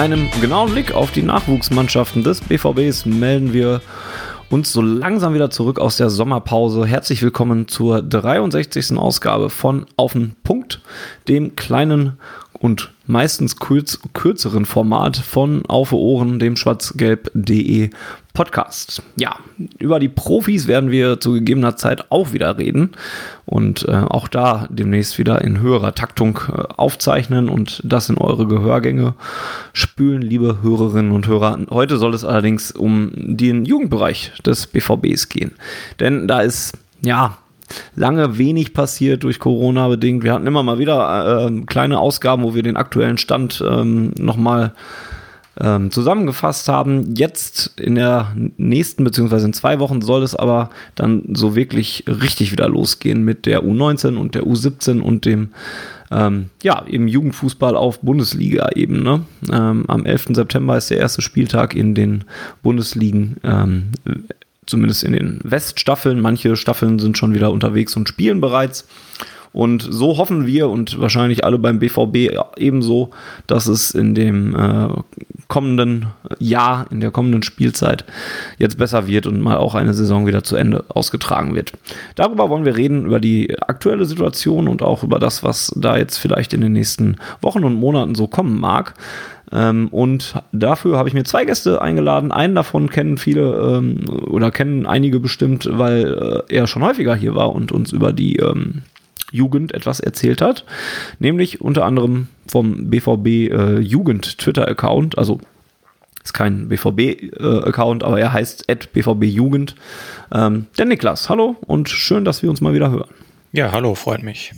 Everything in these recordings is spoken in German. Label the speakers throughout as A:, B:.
A: Einem genauen Blick auf die Nachwuchsmannschaften des BVBs melden wir uns so langsam wieder zurück aus der Sommerpause. Herzlich willkommen zur 63. Ausgabe von Auf den Punkt, dem kleinen und meistens kurz, kürzeren Format von Auf Ohren, dem schwarzgelb.de Podcast. Ja, über die Profis werden wir zu gegebener Zeit auch wieder reden und äh, auch da demnächst wieder in höherer Taktung äh, aufzeichnen und das in eure Gehörgänge spülen, liebe Hörerinnen und Hörer. Heute soll es allerdings um den Jugendbereich des BVBs gehen, denn da ist ja lange wenig passiert durch Corona bedingt. Wir hatten immer mal wieder äh, kleine Ausgaben, wo wir den aktuellen Stand ähm, nochmal ähm, zusammengefasst haben. Jetzt in der nächsten beziehungsweise in zwei Wochen soll es aber dann so wirklich richtig wieder losgehen mit der U19 und der U17 und dem ähm, ja, im Jugendfußball auf Bundesliga-Ebene. Ähm, am 11. September ist der erste Spieltag in den Bundesligen ähm, zumindest in den Weststaffeln. Manche Staffeln sind schon wieder unterwegs und spielen bereits. Und so hoffen wir und wahrscheinlich alle beim BVB ebenso, dass es in dem äh, kommenden Jahr, in der kommenden Spielzeit jetzt besser wird und mal auch eine Saison wieder zu Ende ausgetragen wird. Darüber wollen wir reden, über die aktuelle Situation und auch über das, was da jetzt vielleicht in den nächsten Wochen und Monaten so kommen mag. Ähm, und dafür habe ich mir zwei Gäste eingeladen. Einen davon kennen viele ähm, oder kennen einige bestimmt, weil äh, er schon häufiger hier war und uns über die ähm, Jugend etwas erzählt hat. Nämlich unter anderem vom BVB äh, Jugend Twitter-Account. Also ist kein BVB-Account, äh, aber er heißt BVB Jugend. Ähm, der Niklas, hallo und schön, dass wir uns mal wieder hören.
B: Ja, hallo, freut mich.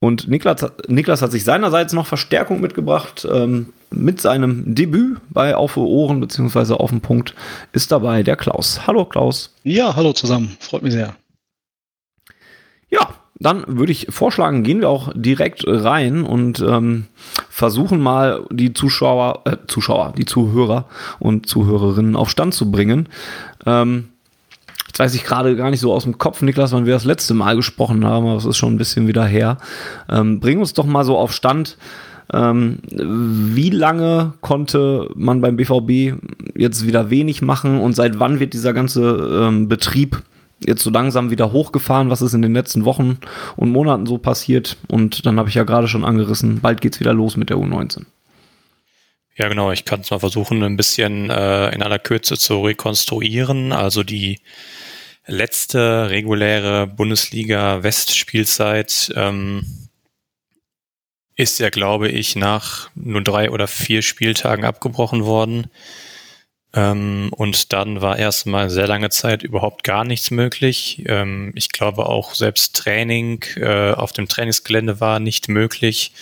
A: Und Niklas, Niklas hat sich seinerseits noch Verstärkung mitgebracht. Ähm, mit seinem Debüt bei Auf Ohren bzw. Auf dem Punkt ist dabei der Klaus. Hallo Klaus.
C: Ja, hallo zusammen. Freut mich sehr.
A: Ja, dann würde ich vorschlagen, gehen wir auch direkt rein und ähm, versuchen mal die Zuschauer, äh, Zuschauer, die Zuhörer und Zuhörerinnen auf Stand zu bringen. Ähm, Jetzt weiß ich gerade gar nicht so aus dem Kopf, Niklas, wann wir das letzte Mal gesprochen haben, aber das ist schon ein bisschen wieder her. Ähm, bring uns doch mal so auf Stand. Ähm, wie lange konnte man beim BVB jetzt wieder wenig machen und seit wann wird dieser ganze ähm, Betrieb jetzt so langsam wieder hochgefahren? Was ist in den letzten Wochen und Monaten so passiert? Und dann habe ich ja gerade schon angerissen, bald geht es wieder los mit der U19.
B: Ja, genau. Ich kann es mal versuchen, ein bisschen äh, in aller Kürze zu rekonstruieren. Also die letzte reguläre Bundesliga West-Spielzeit ähm, ist ja, glaube ich, nach nur drei oder vier Spieltagen abgebrochen worden. Ähm, und dann war erstmal sehr lange Zeit überhaupt gar nichts möglich. Ähm, ich glaube auch selbst Training äh, auf dem Trainingsgelände war nicht möglich.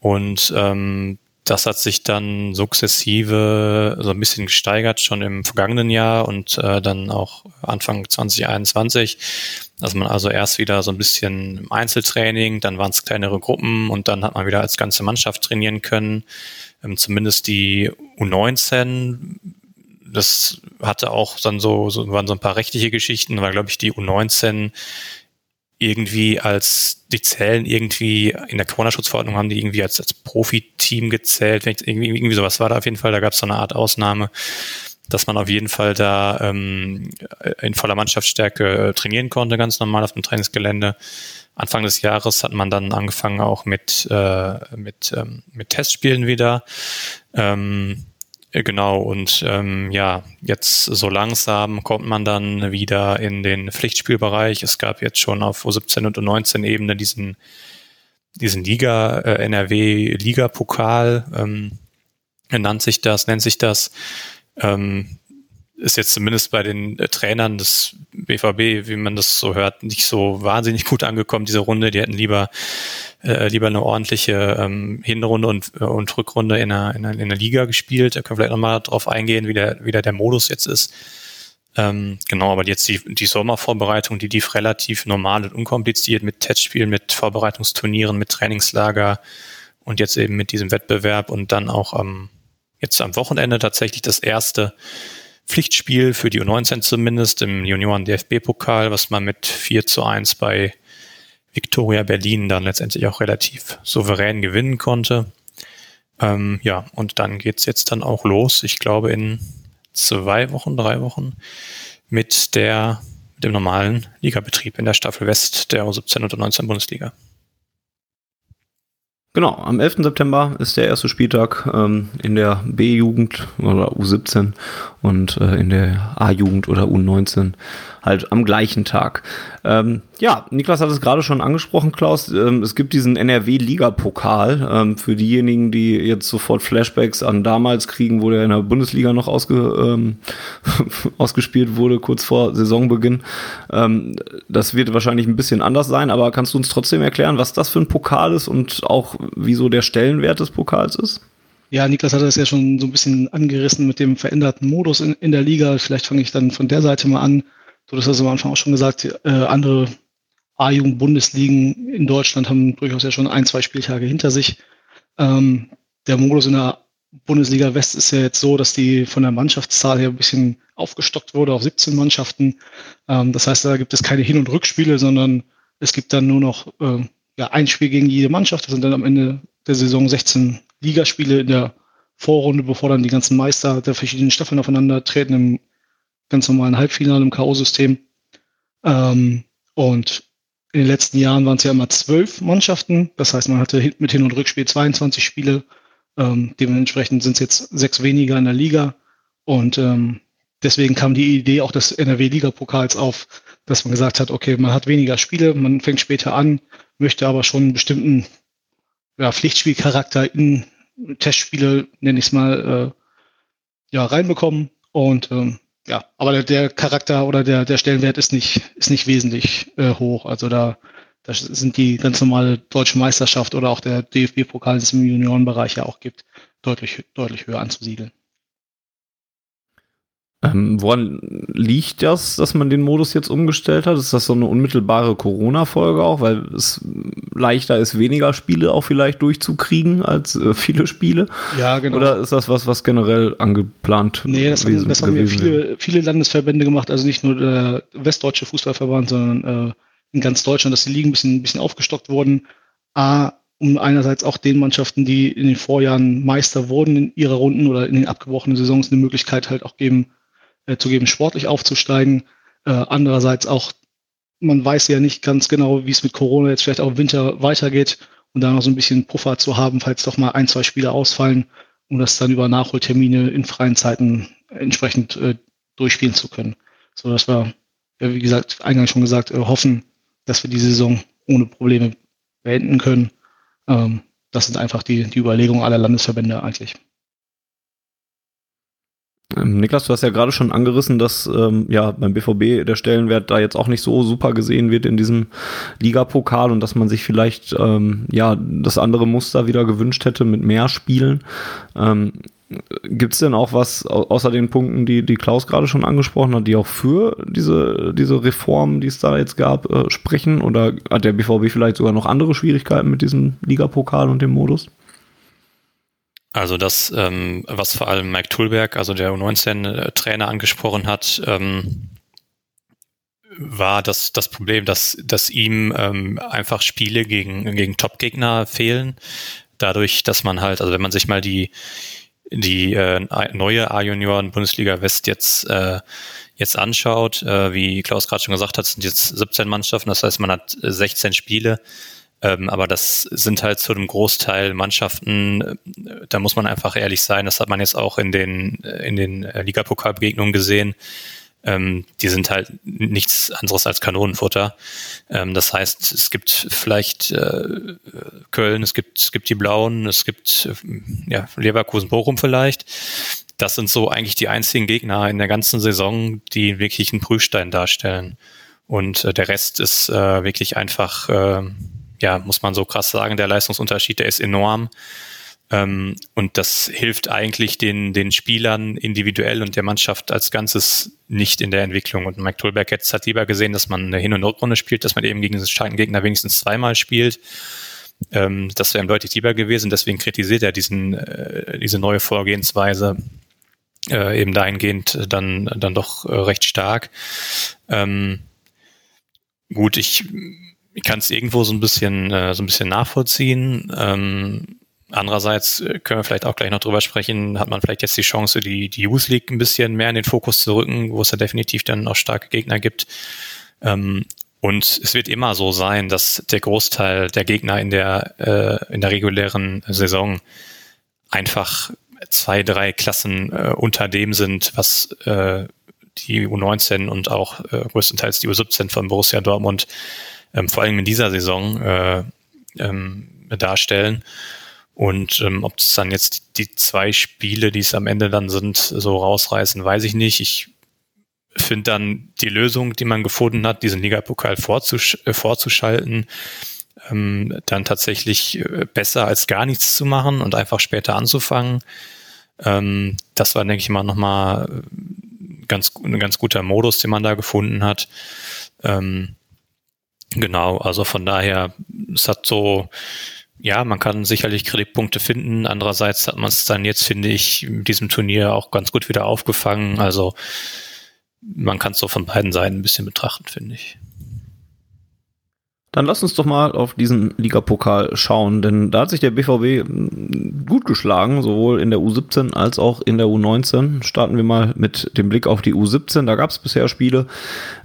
B: Und ähm, das hat sich dann sukzessive so ein bisschen gesteigert, schon im vergangenen Jahr und äh, dann auch Anfang 2021, dass man also erst wieder so ein bisschen im Einzeltraining, dann waren es kleinere Gruppen und dann hat man wieder als ganze Mannschaft trainieren können. Ähm, zumindest die U19, das hatte auch dann so, so waren so ein paar rechtliche Geschichten, weil glaube ich die U19 irgendwie als, die zählen irgendwie, in der Corona-Schutzverordnung haben die irgendwie als, als Profiteam gezählt, irgendwie, irgendwie sowas war da auf jeden Fall, da gab es so eine Art Ausnahme, dass man auf jeden Fall da ähm, in voller Mannschaftsstärke äh, trainieren konnte, ganz normal auf dem Trainingsgelände. Anfang des Jahres hat man dann angefangen auch mit, äh, mit, ähm, mit Testspielen wieder. Ähm, äh, genau, und ähm, ja, jetzt so langsam kommt man dann wieder in den Pflichtspielbereich. Es gab jetzt schon auf U17 und U19-Ebene diesen, diesen Liga, äh, NRW-Liga-Pokal, ähm, nennt sich das, nennt sich das. Ähm, ist jetzt zumindest bei den äh, Trainern des BVB, wie man das so hört, nicht so wahnsinnig gut angekommen, diese Runde. Die hätten lieber, äh, lieber eine ordentliche ähm, Hinrunde und, äh, und Rückrunde in der, in, der, in der Liga gespielt. Da können wir vielleicht nochmal drauf eingehen, wie der, wie der, der Modus jetzt ist. Ähm, genau, aber jetzt die, die Sommervorbereitung, die lief relativ normal und unkompliziert mit Testspielen, mit Vorbereitungsturnieren, mit Trainingslager und jetzt eben mit diesem Wettbewerb und dann auch am, jetzt am Wochenende tatsächlich das erste Pflichtspiel für die U19 zumindest im Junioren-DFB-Pokal, was man mit 4 zu 1 bei Victoria Berlin dann letztendlich auch relativ souverän gewinnen konnte. Ähm, ja, und dann geht's jetzt dann auch los. Ich glaube in zwei Wochen, drei Wochen mit der dem normalen Ligabetrieb in der Staffel West der U17 und U19 Bundesliga.
A: Genau, am 11. September ist der erste Spieltag ähm, in der B-Jugend oder U17 und äh, in der A-Jugend oder U19 halt am gleichen Tag. Ähm, ja, Niklas hat es gerade schon angesprochen, Klaus. Ähm, es gibt diesen NRW-Liga-Pokal ähm, für diejenigen, die jetzt sofort Flashbacks an damals kriegen, wo der in der Bundesliga noch ausge, ähm, ausgespielt wurde, kurz vor Saisonbeginn. Ähm, das wird wahrscheinlich ein bisschen anders sein, aber kannst du uns trotzdem erklären, was das für ein Pokal ist und auch wieso der Stellenwert des Pokals ist?
C: Ja, Niklas hat das ja schon so ein bisschen angerissen mit dem veränderten Modus in, in der Liga. Vielleicht fange ich dann von der Seite mal an. Du hast das am Anfang auch schon gesagt, äh, andere A-Jugend-Bundesligen in Deutschland haben durchaus ja schon ein, zwei Spieltage hinter sich. Ähm, der Modus in der Bundesliga West ist ja jetzt so, dass die von der Mannschaftszahl her ein bisschen aufgestockt wurde auf 17 Mannschaften. Ähm, das heißt, da gibt es keine Hin- und Rückspiele, sondern es gibt dann nur noch äh, ja, ein Spiel gegen jede Mannschaft. Das sind dann am Ende der Saison 16 Ligaspiele in der Vorrunde, bevor dann die ganzen Meister der verschiedenen Staffeln aufeinander treten im ganz normalen Halbfinale im K.O.-System. Ähm, und in den letzten Jahren waren es ja immer zwölf Mannschaften. Das heißt, man hatte mit Hin- und Rückspiel 22 Spiele. Ähm, dementsprechend sind es jetzt sechs weniger in der Liga. Und ähm, deswegen kam die Idee auch des NRW-Liga-Pokals auf, dass man gesagt hat, okay, man hat weniger Spiele, man fängt später an, möchte aber schon einen bestimmten ja, Pflichtspielcharakter in Testspiele, nenne ich es mal, äh, ja, reinbekommen. Und ähm, ja, aber der, der, Charakter oder der, der Stellenwert ist nicht, ist nicht wesentlich äh, hoch. Also da, da sind die ganz normale deutsche Meisterschaft oder auch der DFB-Pokal, das es im Juniorenbereich ja auch gibt, deutlich, deutlich höher anzusiedeln.
A: Ähm, woran liegt das, dass man den Modus jetzt umgestellt hat? Ist das so eine unmittelbare Corona-Folge auch, weil es leichter ist, weniger Spiele auch vielleicht durchzukriegen als äh, viele Spiele?
C: Ja, genau.
A: Oder ist das was, was generell angeplant
C: Nee, das, gewesen, haben, das haben ja viele, viele Landesverbände gemacht, also nicht nur der Westdeutsche Fußballverband, sondern äh, in ganz Deutschland, dass die Ligen ein bisschen, ein bisschen aufgestockt wurden. A, um einerseits auch den Mannschaften, die in den Vorjahren Meister wurden in ihrer Runden oder in den abgebrochenen Saisons eine Möglichkeit halt auch geben, äh, zu geben, sportlich aufzusteigen. Äh, andererseits auch, man weiß ja nicht ganz genau, wie es mit Corona jetzt vielleicht auch im Winter weitergeht und da noch so ein bisschen Puffer zu haben, falls doch mal ein, zwei Spiele ausfallen, um das dann über Nachholtermine in freien Zeiten entsprechend äh, durchspielen zu können. So dass wir, ja, wie gesagt, eingangs schon gesagt, äh, hoffen, dass wir die Saison ohne Probleme beenden können. Ähm, das sind einfach die, die Überlegungen aller Landesverbände eigentlich.
A: Ähm, Niklas, du hast ja gerade schon angerissen, dass ähm, ja beim BVB der Stellenwert da jetzt auch nicht so super gesehen wird in diesem Ligapokal und dass man sich vielleicht ähm, ja das andere Muster wieder gewünscht hätte mit mehr Spielen. Ähm, Gibt es denn auch was außer den Punkten, die, die Klaus gerade schon angesprochen hat, die auch für diese, diese Reform, die es da jetzt gab, äh, sprechen? Oder hat der BVB vielleicht sogar noch andere Schwierigkeiten mit diesem Ligapokal und dem Modus?
B: Also das, ähm, was vor allem Mike Tulberg, also der U19-Trainer, angesprochen hat, ähm, war das, das Problem, dass, dass ihm ähm, einfach Spiele gegen, gegen Top-Gegner fehlen. Dadurch, dass man halt, also wenn man sich mal die, die äh, neue A-Junioren-Bundesliga West jetzt, äh, jetzt anschaut, äh, wie Klaus gerade schon gesagt hat, sind jetzt 17 Mannschaften, das heißt, man hat 16 Spiele ähm, aber das sind halt zu einem Großteil Mannschaften, äh, da muss man einfach ehrlich sein, das hat man jetzt auch in den, äh, in den äh, Ligapokalbegegnungen gesehen. Ähm, die sind halt nichts anderes als Kanonenfutter. Ähm, das heißt, es gibt vielleicht äh, Köln, es gibt, es gibt die Blauen, es gibt äh, ja, Leverkusen, Bochum vielleicht. das sind so eigentlich die einzigen Gegner in der ganzen Saison, die wirklich einen Prüfstein darstellen. Und äh, der Rest ist wirklich einfach, ja, muss man so krass sagen, der Leistungsunterschied, der ist enorm. Ähm, und das hilft eigentlich den, den Spielern individuell und der Mannschaft als Ganzes nicht in der Entwicklung. Und Mike Tulberg jetzt hat lieber gesehen, dass man eine Hin- und Rückrunde spielt, dass man eben gegen den starken Gegner wenigstens zweimal spielt. Ähm, das wäre ihm deutlich lieber gewesen. Deswegen kritisiert er diesen, äh, diese neue Vorgehensweise äh, eben dahingehend dann, dann doch äh, recht stark. Ähm, gut, ich, ich kann es irgendwo so ein bisschen, äh, so ein bisschen nachvollziehen. Ähm, andererseits äh, können wir vielleicht auch gleich noch drüber sprechen, hat man vielleicht jetzt die Chance, die, die Youth League ein bisschen mehr in den Fokus zu rücken, wo es ja definitiv dann auch starke Gegner gibt. Ähm, und es wird immer so sein, dass der Großteil der Gegner in der, äh, in der regulären Saison einfach zwei, drei Klassen äh, unter dem sind, was äh, die U19 und auch äh, größtenteils die U17 von Borussia Dortmund ähm, vor allem in dieser Saison äh, ähm, darstellen. Und ähm, ob es dann jetzt die, die zwei Spiele, die es am Ende dann sind, so rausreißen, weiß ich nicht. Ich finde dann die Lösung, die man gefunden hat, diesen Ligapokal vorzusch äh, vorzuschalten, ähm, dann tatsächlich äh, besser als gar nichts zu machen und einfach später anzufangen. Ähm, das war, denke ich mal, nochmal äh, ganz, ein ganz guter Modus, den man da gefunden hat. Ähm, genau, also von daher, es hat so ja, man kann sicherlich Kritikpunkte finden. Andererseits hat man es dann jetzt, finde ich, mit diesem Turnier auch ganz gut wieder aufgefangen. Also man kann es so von beiden Seiten ein bisschen betrachten, finde ich.
A: Dann lass uns doch mal auf diesen Ligapokal schauen, denn da hat sich der BVB hm, gut geschlagen, sowohl in der U17 als auch in der U19. Starten wir mal mit dem Blick auf die U17. Da gab es bisher Spiele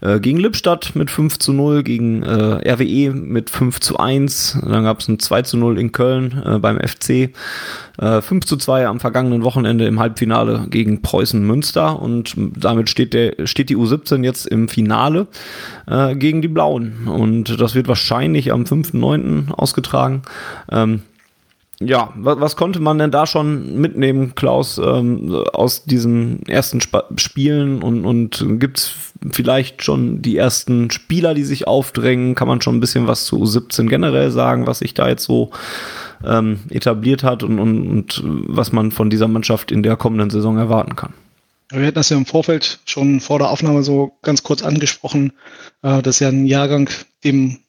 A: äh, gegen Lippstadt mit 5 zu 0, gegen äh, RWE mit 5 zu 1, dann gab es ein 2 zu 0 in Köln äh, beim FC. 5 äh, zu 2 am vergangenen Wochenende im Halbfinale gegen Preußen Münster und damit steht, der, steht die U17 jetzt im Finale äh, gegen die Blauen und das wird wahrscheinlich am 5.9. ausgetragen. Ähm, ja, was, was, konnte man denn da schon mitnehmen, Klaus, ähm, aus diesen ersten Sp Spielen und, und gibt es vielleicht schon die ersten Spieler, die sich aufdrängen? Kann man schon ein bisschen was zu U17 generell sagen, was sich da jetzt so ähm, etabliert hat und, und, und was man von dieser Mannschaft in der kommenden Saison erwarten kann.
C: Wir hatten das ja im Vorfeld schon vor der Aufnahme so ganz kurz angesprochen. Äh, das ist ja ein Jahrgang, dem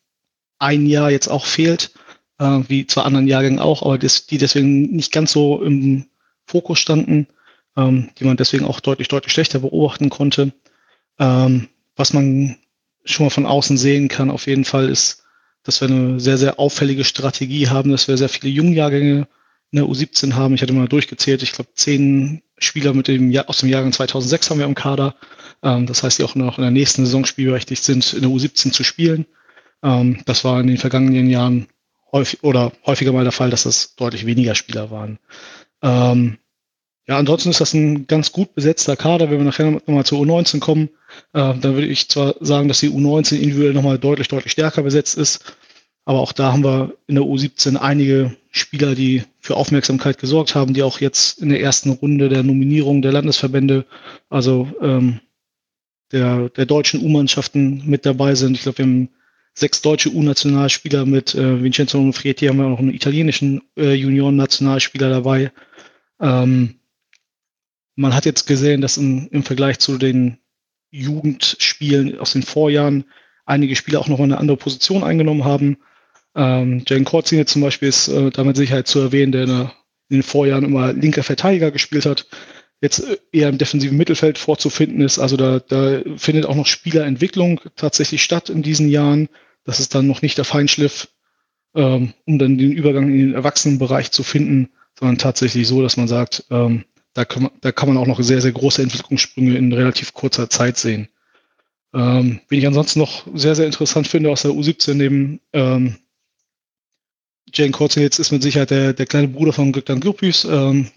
C: ein Jahr jetzt auch fehlt, äh, wie zwar anderen Jahrgängen auch, aber das, die deswegen nicht ganz so im Fokus standen, ähm, die man deswegen auch deutlich, deutlich schlechter beobachten konnte. Ähm, was man schon mal von außen sehen kann, auf jeden Fall ist dass wir eine sehr, sehr auffällige Strategie haben, dass wir sehr viele Jungjahrgänge in der U17 haben. Ich hatte mal durchgezählt, ich glaube, zehn Spieler mit dem Jahr, aus dem Jahrgang 2006 haben wir im Kader. Ähm, das heißt, die auch noch in der nächsten Saison spielberechtigt sind, in der U17 zu spielen. Ähm, das war in den vergangenen Jahren häufig oder häufiger mal der Fall, dass das deutlich weniger Spieler waren. Ähm, ja, ansonsten ist das ein ganz gut besetzter Kader. Wenn wir nachher nochmal zur U19 kommen, äh, dann würde ich zwar sagen, dass die U19 individuell nochmal deutlich, deutlich stärker besetzt ist. Aber auch da haben wir in der U17 einige Spieler, die für Aufmerksamkeit gesorgt haben, die auch jetzt in der ersten Runde der Nominierung der Landesverbände, also ähm, der, der deutschen U-Mannschaften mit dabei sind. Ich glaube, wir haben sechs deutsche U-Nationalspieler mit äh, Vincenzo Onofrieti, haben wir auch noch einen italienischen äh, Junioren-Nationalspieler dabei. Ähm, man hat jetzt gesehen, dass im, im Vergleich zu den Jugendspielen aus den Vorjahren einige Spieler auch noch mal eine andere Position eingenommen haben. Ähm, Jane Korzine zum Beispiel ist äh, damit Sicherheit zu erwähnen, der in, in, den Vorjahren immer linker Verteidiger gespielt hat, jetzt äh, eher im defensiven Mittelfeld vorzufinden ist. Also da, da findet auch noch Spielerentwicklung tatsächlich statt in diesen Jahren. Das ist dann noch nicht der Feinschliff, ähm, um dann den Übergang in den Erwachsenenbereich zu finden, sondern tatsächlich so, dass man sagt, ähm, da kann, man, da kann man auch noch sehr, sehr große Entwicklungssprünge in relativ kurzer Zeit sehen. Ähm, wen ich ansonsten noch sehr, sehr interessant finde aus der U17 neben ähm, Jane jetzt ist mit Sicherheit der, der kleine Bruder von Göktan Gürpüs, ähm,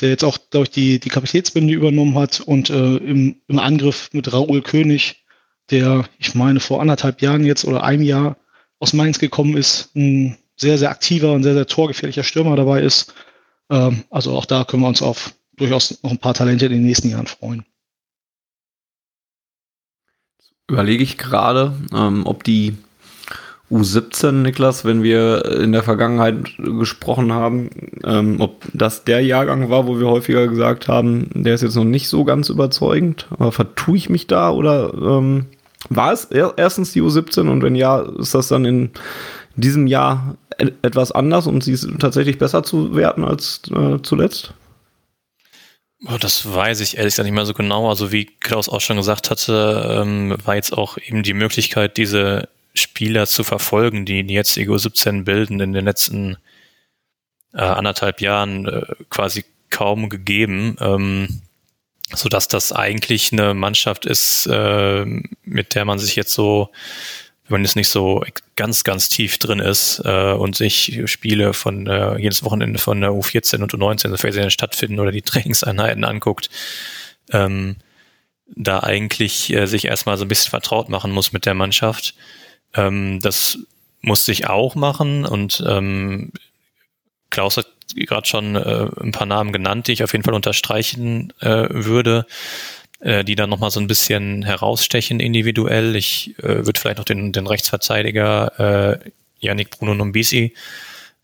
C: der jetzt auch, glaube ich, die, die Kapitätsbinde übernommen hat und äh, im, im Angriff mit Raoul König, der, ich meine, vor anderthalb Jahren jetzt oder einem Jahr aus Mainz gekommen ist, ein sehr, sehr aktiver und sehr, sehr torgefährlicher Stürmer dabei ist ähm, also auch da können wir uns auf durchaus noch ein paar Talente in den nächsten Jahren freuen.
A: Überlege ich gerade, ähm, ob die U17, Niklas, wenn wir in der Vergangenheit gesprochen haben, ähm, ob das der Jahrgang war, wo wir häufiger gesagt haben, der ist jetzt noch nicht so ganz überzeugend. Aber vertue ich mich da oder ähm, war es erstens die U17 und wenn ja, ist das dann in diesem Jahr etwas anders und sie ist tatsächlich besser zu werten als äh, zuletzt?
B: Das weiß ich ehrlich gesagt nicht mehr so genau. Also wie Klaus auch schon gesagt hatte, ähm, war jetzt auch eben die Möglichkeit, diese Spieler zu verfolgen, die die jetzt Ego 17 bilden, in den letzten äh, anderthalb Jahren äh, quasi kaum gegeben, ähm, so dass das eigentlich eine Mannschaft ist, äh, mit der man sich jetzt so, wenn man jetzt nicht so ganz, ganz tief drin ist äh, und sich Spiele von äh, jedes Wochenende von der U14 und U19, sofern sie stattfinden oder die Trainingseinheiten anguckt, ähm, da eigentlich äh, sich erstmal so ein bisschen vertraut machen muss mit der Mannschaft. Ähm, das musste ich auch machen und ähm, Klaus hat gerade schon äh, ein paar Namen genannt, die ich auf jeden Fall unterstreichen äh, würde, äh, die dann nochmal so ein bisschen herausstechen individuell. Ich äh, würde vielleicht noch den, den Rechtsverteidiger äh, Yannick Bruno Nombisi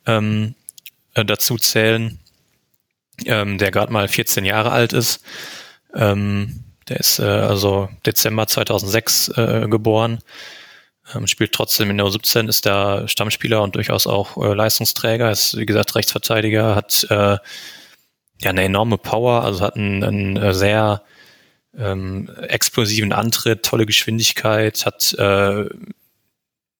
B: ähm, äh, dazu zählen, ähm, der gerade mal 14 Jahre alt ist. Ähm, der ist äh, also Dezember 2006 äh, geboren ähm, spielt trotzdem in der U17, ist der Stammspieler und durchaus auch äh, Leistungsträger, ist wie gesagt Rechtsverteidiger, hat äh, ja eine enorme Power, also hat einen, einen äh, sehr ähm, explosiven Antritt, tolle Geschwindigkeit, hat äh,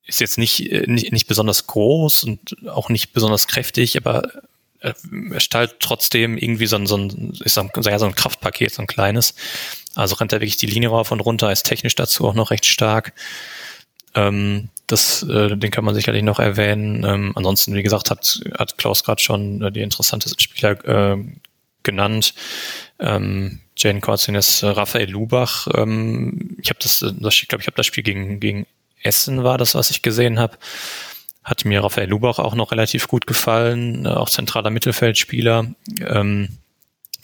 B: ist jetzt nicht, äh, nicht, nicht besonders groß und auch nicht besonders kräftig, aber er stellt trotzdem irgendwie so ein, so ein, so ein, so ein Kraftpaket, so ein kleines. Also rennt er wirklich die Linie rauf und runter, ist technisch dazu auch noch recht stark. Ähm, das, äh, den kann man sicherlich noch erwähnen. Ähm, ansonsten, wie gesagt, hat, hat Klaus gerade schon äh, die interessantesten Spieler äh, genannt. Ähm, Jane Korzines, äh, Raphael Lubach. Ähm, ich habe das, das ich glaube, ich habe das Spiel gegen, gegen Essen war das, was ich gesehen habe. Hat mir Raphael Lubach auch noch relativ gut gefallen, äh, auch zentraler Mittelfeldspieler. Ähm,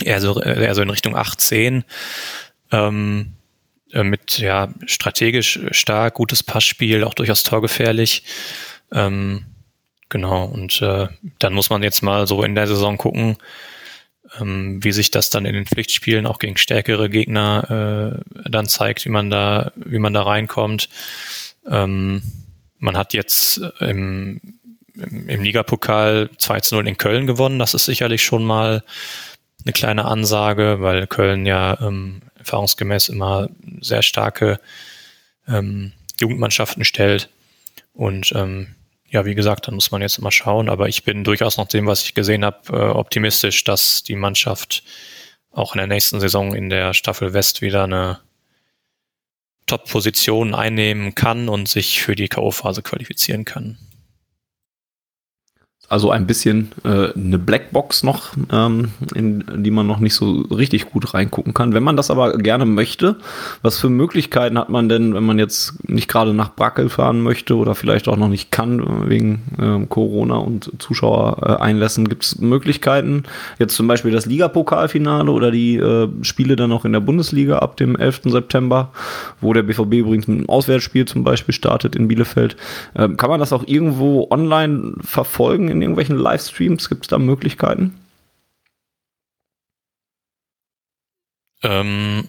B: eher, so, eher so in Richtung 18. Ähm, äh, mit ja strategisch stark, gutes Passspiel, auch durchaus torgefährlich. Ähm, genau, und äh, dann muss man jetzt mal so in der Saison gucken, ähm, wie sich das dann in den Pflichtspielen auch gegen stärkere Gegner äh, dann zeigt, wie man da, wie man da reinkommt. Ähm, man hat jetzt im, im, im Ligapokal 2 zu 0 in Köln gewonnen. Das ist sicherlich schon mal eine kleine Ansage, weil Köln ja ähm, erfahrungsgemäß immer sehr starke ähm, Jugendmannschaften stellt. Und ähm, ja, wie gesagt, dann muss man jetzt mal schauen. Aber ich bin durchaus nach dem, was ich gesehen habe, äh, optimistisch, dass die Mannschaft auch in der nächsten Saison in der Staffel West wieder eine Top-Position einnehmen kann und sich für die K.O.-Phase qualifizieren kann
A: also ein bisschen äh, eine Blackbox noch, ähm, in die man noch nicht so richtig gut reingucken kann. Wenn man das aber gerne möchte, was für Möglichkeiten hat man denn, wenn man jetzt nicht gerade nach Brackel fahren möchte oder vielleicht auch noch nicht kann wegen äh, Corona und Zuschauereinlässen? Gibt es Möglichkeiten, jetzt zum Beispiel das Ligapokalfinale oder die äh, Spiele dann noch in der Bundesliga ab dem 11. September, wo der BVB übrigens einem Auswärtsspiel zum Beispiel startet in Bielefeld. Ähm, kann man das auch irgendwo online verfolgen in irgendwelchen Livestreams? Gibt es da Möglichkeiten?
B: Ähm,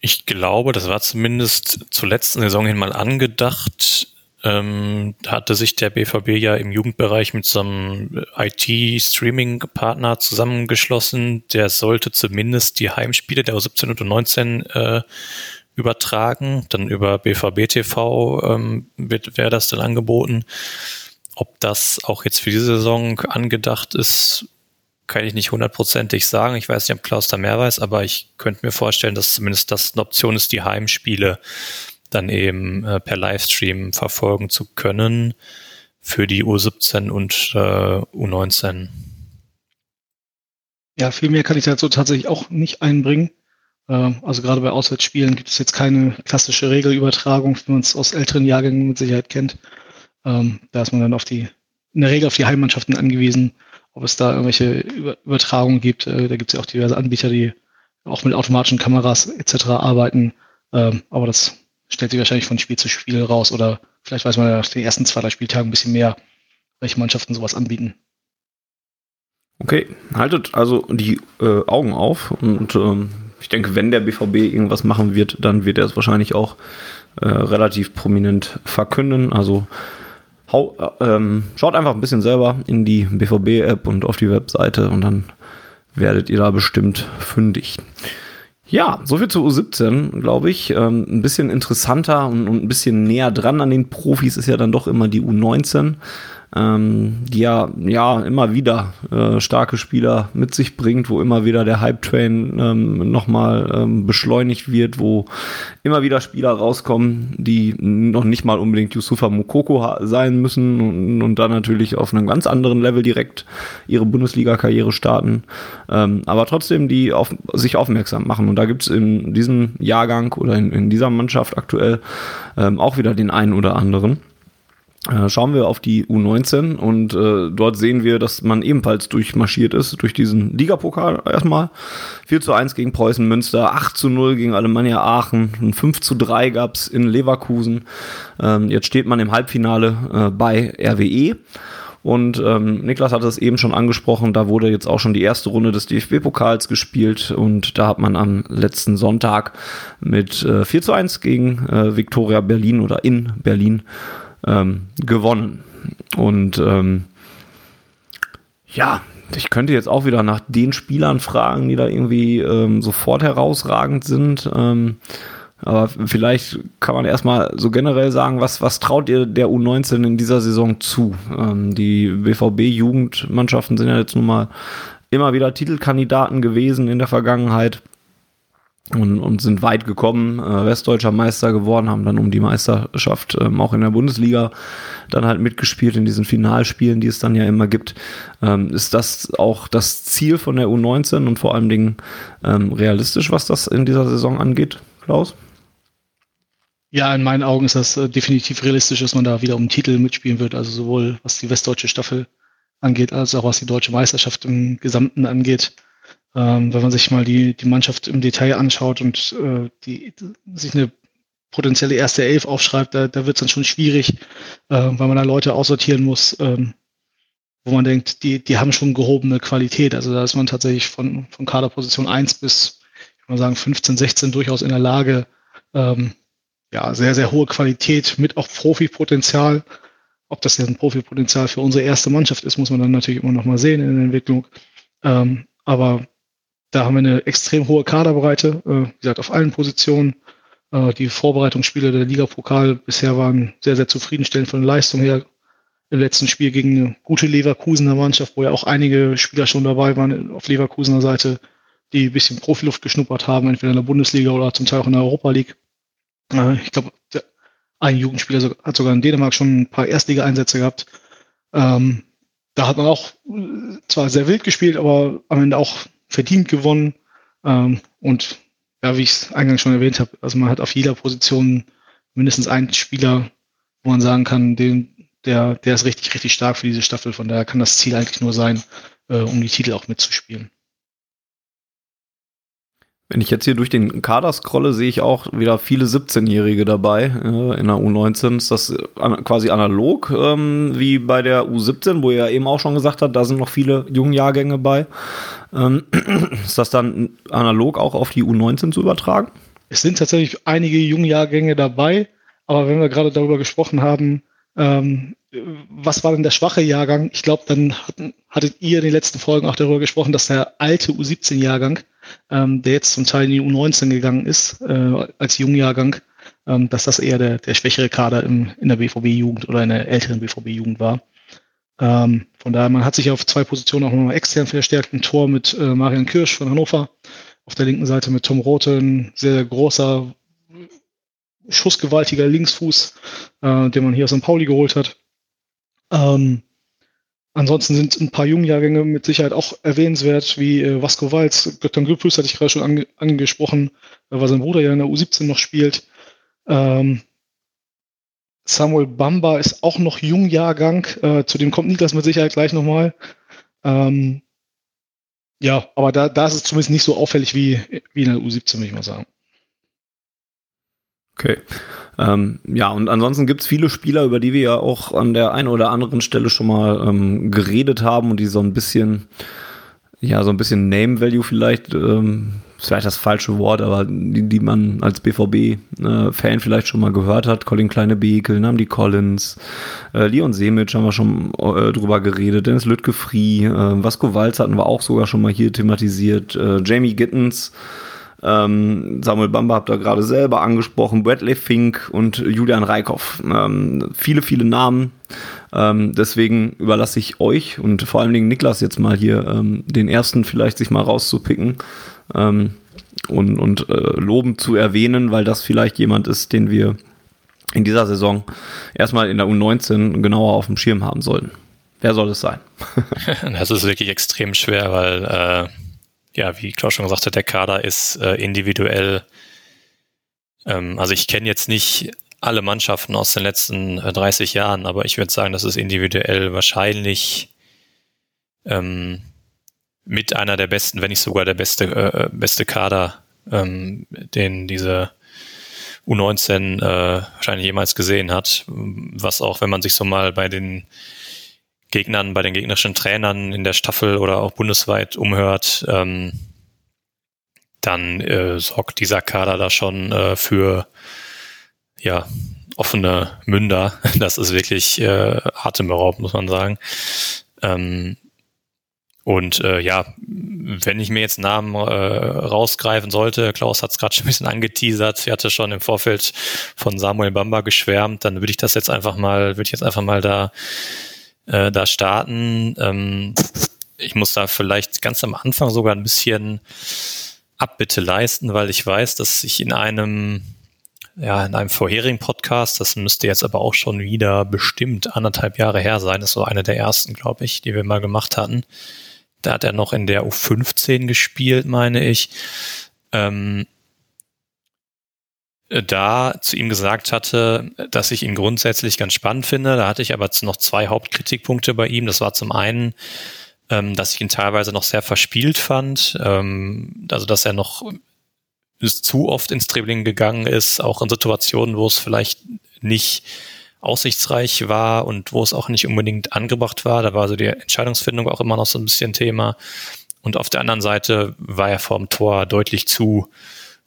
B: ich glaube, das war zumindest zur letzten Saison hin mal angedacht. Ähm, hatte sich der BVB ja im Jugendbereich mit so einem IT-Streaming-Partner zusammengeschlossen. Der sollte zumindest die Heimspiele der U17 und U19 äh, übertragen. Dann über BVB TV ähm, wäre das dann angeboten. Ob das auch jetzt für diese Saison angedacht ist, kann ich nicht hundertprozentig sagen. Ich weiß nicht, ob Klaus da mehr weiß, aber ich könnte mir vorstellen, dass zumindest das eine Option ist, die Heimspiele dann eben äh, per Livestream verfolgen zu können für die U17 und äh, U19.
C: Ja, viel mehr kann ich dazu tatsächlich auch nicht einbringen. Äh, also gerade bei Auswärtsspielen gibt es jetzt keine klassische Regelübertragung, wie man es aus älteren Jahrgängen mit Sicherheit kennt. Ähm, da ist man dann auf die, in der Regel auf die Heimmannschaften angewiesen. ob es da irgendwelche Über Übertragungen gibt. Äh, da gibt es ja auch diverse Anbieter, die auch mit automatischen Kameras etc. arbeiten. Ähm, aber das stellt sich wahrscheinlich von Spiel zu Spiel raus oder vielleicht weiß man ja nach den ersten zwei, drei Spieltagen ein bisschen mehr, welche Mannschaften sowas anbieten.
A: Okay, haltet also die äh, Augen auf und ähm, ich denke, wenn der BVB irgendwas machen wird, dann wird er es wahrscheinlich auch äh, relativ prominent verkünden. Also hau, äh, ähm, schaut einfach ein bisschen selber in die BVB-App und auf die Webseite und dann werdet ihr da bestimmt fündig. Ja, soviel zu U17, glaube ich. Ähm, ein bisschen interessanter und, und, ein bisschen näher dran an den Profis ist ja dann doch immer die U19 ähm, die ja, ja immer wieder äh, starke Spieler mit sich bringt, wo immer wieder der Hype-Train ähm, nochmal ähm, beschleunigt wird, wo immer wieder Spieler rauskommen, die noch nicht mal unbedingt Yusufa Mukoko sein müssen und, und dann natürlich auf einem ganz anderen Level direkt ihre Bundesliga-Karriere starten, ähm, aber trotzdem die auf sich aufmerksam machen. Und da gibt es in diesem Jahrgang oder in, in dieser Mannschaft aktuell ähm, auch wieder den einen oder anderen. Äh, schauen wir auf die U19 und äh, dort sehen wir, dass man ebenfalls durchmarschiert ist, durch diesen Ligapokal erstmal. 4 zu 1 gegen Preußen Münster, 8 zu 0 gegen Alemannia Aachen, ein 5 zu 3 gab's in Leverkusen. Ähm, jetzt steht man im Halbfinale äh, bei RWE. Und ähm, Niklas hat es eben schon angesprochen, da wurde jetzt auch schon die erste Runde des DFB-Pokals gespielt und da hat man am letzten Sonntag mit äh, 4 zu 1 gegen äh, Viktoria Berlin oder in Berlin ähm, gewonnen. Und ähm, ja, ich könnte jetzt auch wieder nach den Spielern fragen, die da irgendwie ähm, sofort herausragend sind. Ähm, aber vielleicht kann man erstmal so generell sagen, was, was traut ihr der U19 in dieser Saison zu? Ähm, die BVB-Jugendmannschaften sind ja jetzt nun mal immer wieder Titelkandidaten gewesen in der Vergangenheit und, und sind weit gekommen, äh, westdeutscher Meister geworden, haben dann um die Meisterschaft ähm, auch in der Bundesliga dann halt mitgespielt in diesen Finalspielen, die es dann ja immer gibt. Ähm, ist das auch das Ziel von der U19 und vor allen Dingen ähm, realistisch, was das in dieser Saison angeht, Klaus?
C: Ja, in meinen Augen ist das äh, definitiv realistisch, dass man da wieder um Titel mitspielen wird, also sowohl was die westdeutsche Staffel angeht, als auch was die deutsche Meisterschaft im Gesamten angeht. Ähm, wenn man sich mal die, die Mannschaft im Detail anschaut und äh, die, sich eine potenzielle erste Elf aufschreibt, da, da wird es dann schon schwierig, äh, weil man da Leute aussortieren muss, ähm, wo man denkt, die, die haben schon gehobene Qualität. Also da ist man tatsächlich von, von Kaderposition 1 bis, ich würde sagen, 15, 16 durchaus in der Lage, ähm, ja, sehr, sehr hohe Qualität mit auch Profipotenzial. Ob das jetzt ein Profipotenzial für unsere erste Mannschaft ist, muss man dann natürlich immer noch mal sehen in der Entwicklung. Ähm, aber da haben wir eine extrem hohe Kaderbreite, äh, wie gesagt, auf allen Positionen. Äh, die Vorbereitungsspiele der Liga-Pokal bisher waren sehr, sehr zufriedenstellend von der Leistung her. Im letzten Spiel gegen eine gute Leverkusener Mannschaft, wo ja auch einige Spieler schon dabei waren auf Leverkusener Seite, die ein bisschen Profiluft geschnuppert haben, entweder in der Bundesliga oder zum Teil auch in der Europa League. Äh, ich glaube, ein Jugendspieler hat sogar in Dänemark schon ein paar Erstliga-Einsätze gehabt. Ähm, da hat man auch zwar sehr wild gespielt, aber am Ende auch verdient gewonnen. Ähm, und ja, wie ich es eingangs schon erwähnt habe, also man hat auf jeder Position mindestens einen Spieler, wo man sagen kann, den, der, der ist richtig, richtig stark für diese Staffel. Von daher kann das Ziel eigentlich nur sein, äh, um die Titel auch mitzuspielen.
A: Wenn ich jetzt hier durch den Kader scrolle, sehe ich auch wieder viele 17-Jährige dabei äh, in der U19. Ist das an, quasi analog ähm, wie bei der U17, wo er eben auch schon gesagt hat, da sind noch viele Jungjahrgänge bei. Ähm, ist das dann analog auch auf die U19 zu übertragen?
C: Es sind tatsächlich einige Jungjahrgänge dabei, aber wenn wir gerade darüber gesprochen haben, ähm, was war denn der schwache Jahrgang? Ich glaube, dann hatten, hattet ihr in den letzten Folgen auch darüber gesprochen, dass der alte U17-Jahrgang ähm, der jetzt zum Teil in die U19 gegangen ist, äh, als Jungjahrgang, ähm, dass das eher der, der schwächere Kader im, in der BVB-Jugend oder in der älteren BVB-Jugend war. Ähm, von daher, man hat sich auf zwei Positionen auch nochmal extern verstärkt. Ein Tor mit äh, Marian Kirsch von Hannover. Auf der linken Seite mit Tom Rote, ein sehr großer, schussgewaltiger Linksfuß, äh, den man hier aus St. Pauli geholt hat. Ähm, Ansonsten sind ein paar Jungjahrgänge mit Sicherheit auch erwähnenswert, wie äh, Vasco Walz, Göttern Glückfuß hatte ich gerade schon ange angesprochen, äh, weil sein Bruder ja in der U17 noch spielt. Ähm, Samuel Bamba ist auch noch Jungjahrgang, äh, zu dem kommt Niklas mit Sicherheit gleich nochmal. Ähm, ja, aber da, da ist es zumindest nicht so auffällig wie, wie in der U17, würde ich mal sagen.
A: Okay. Ähm, ja, und ansonsten gibt es viele Spieler, über die wir ja auch an der einen oder anderen Stelle schon mal ähm, geredet haben und die so ein bisschen, ja, so ein bisschen Name Value vielleicht ähm, ist vielleicht das falsche Wort, aber die, die man als BVB-Fan äh, vielleicht schon mal gehört hat. Colin Kleine Bekel, Namdi Collins, äh, Leon Semic haben wir schon äh, drüber geredet, Dennis Lütke Free, äh, Vasco Walz hatten wir auch sogar schon mal hier thematisiert, äh, Jamie Gittens, ähm, Samuel Bamba habt ihr gerade selber angesprochen, Bradley Fink und Julian Reikhoff. Ähm, viele, viele Namen. Ähm, deswegen überlasse ich euch und vor allen Dingen Niklas jetzt mal hier ähm, den ersten vielleicht sich mal rauszupicken ähm, und, und äh, lobend zu erwähnen, weil das vielleicht jemand ist, den wir in dieser Saison erstmal in der U19 genauer auf dem Schirm haben sollten. Wer soll es sein?
B: das ist wirklich extrem schwer, weil, äh, ja, wie Klaus schon gesagt hat, der Kader ist äh, individuell. Ähm, also ich kenne jetzt nicht alle Mannschaften aus den letzten äh, 30 Jahren, aber ich würde sagen, das ist individuell wahrscheinlich ähm, mit einer der besten, wenn nicht sogar der beste, äh, beste Kader, ähm, den diese U19 äh, wahrscheinlich jemals gesehen hat. Was auch, wenn man sich so mal bei den Gegnern, bei den gegnerischen Trainern in der Staffel oder auch bundesweit umhört, ähm, dann äh, sorgt dieser Kader da schon äh, für ja offene Münder. Das ist wirklich äh, atemberaubend, muss man sagen. Ähm, und äh, ja, wenn ich mir jetzt Namen äh, rausgreifen sollte, Klaus hat es gerade schon ein bisschen angeteasert, ich hatte schon im Vorfeld von Samuel Bamba geschwärmt, dann würde ich das jetzt einfach mal, würde ich jetzt einfach mal da, äh, da starten. Ähm, ich muss da vielleicht ganz am Anfang sogar ein bisschen Abbitte leisten, weil ich weiß, dass ich in einem ja, in einem vorherigen Podcast, das müsste jetzt aber auch schon wieder bestimmt anderthalb Jahre her sein, das ist so eine der ersten, glaube ich, die wir mal gemacht hatten, da hat er noch in der U15 gespielt, meine ich. Ähm, da zu ihm gesagt hatte, dass ich ihn grundsätzlich ganz spannend finde. Da hatte ich aber noch zwei Hauptkritikpunkte bei ihm. Das war zum einen, ähm, dass ich ihn teilweise noch sehr verspielt fand. Ähm, also, dass er noch zu oft ins Dribbling gegangen ist, auch in Situationen, wo es vielleicht nicht aussichtsreich war und wo es auch nicht unbedingt angebracht war. Da war so die Entscheidungsfindung auch immer noch so ein bisschen Thema. Und auf der anderen Seite war er vorm Tor deutlich zu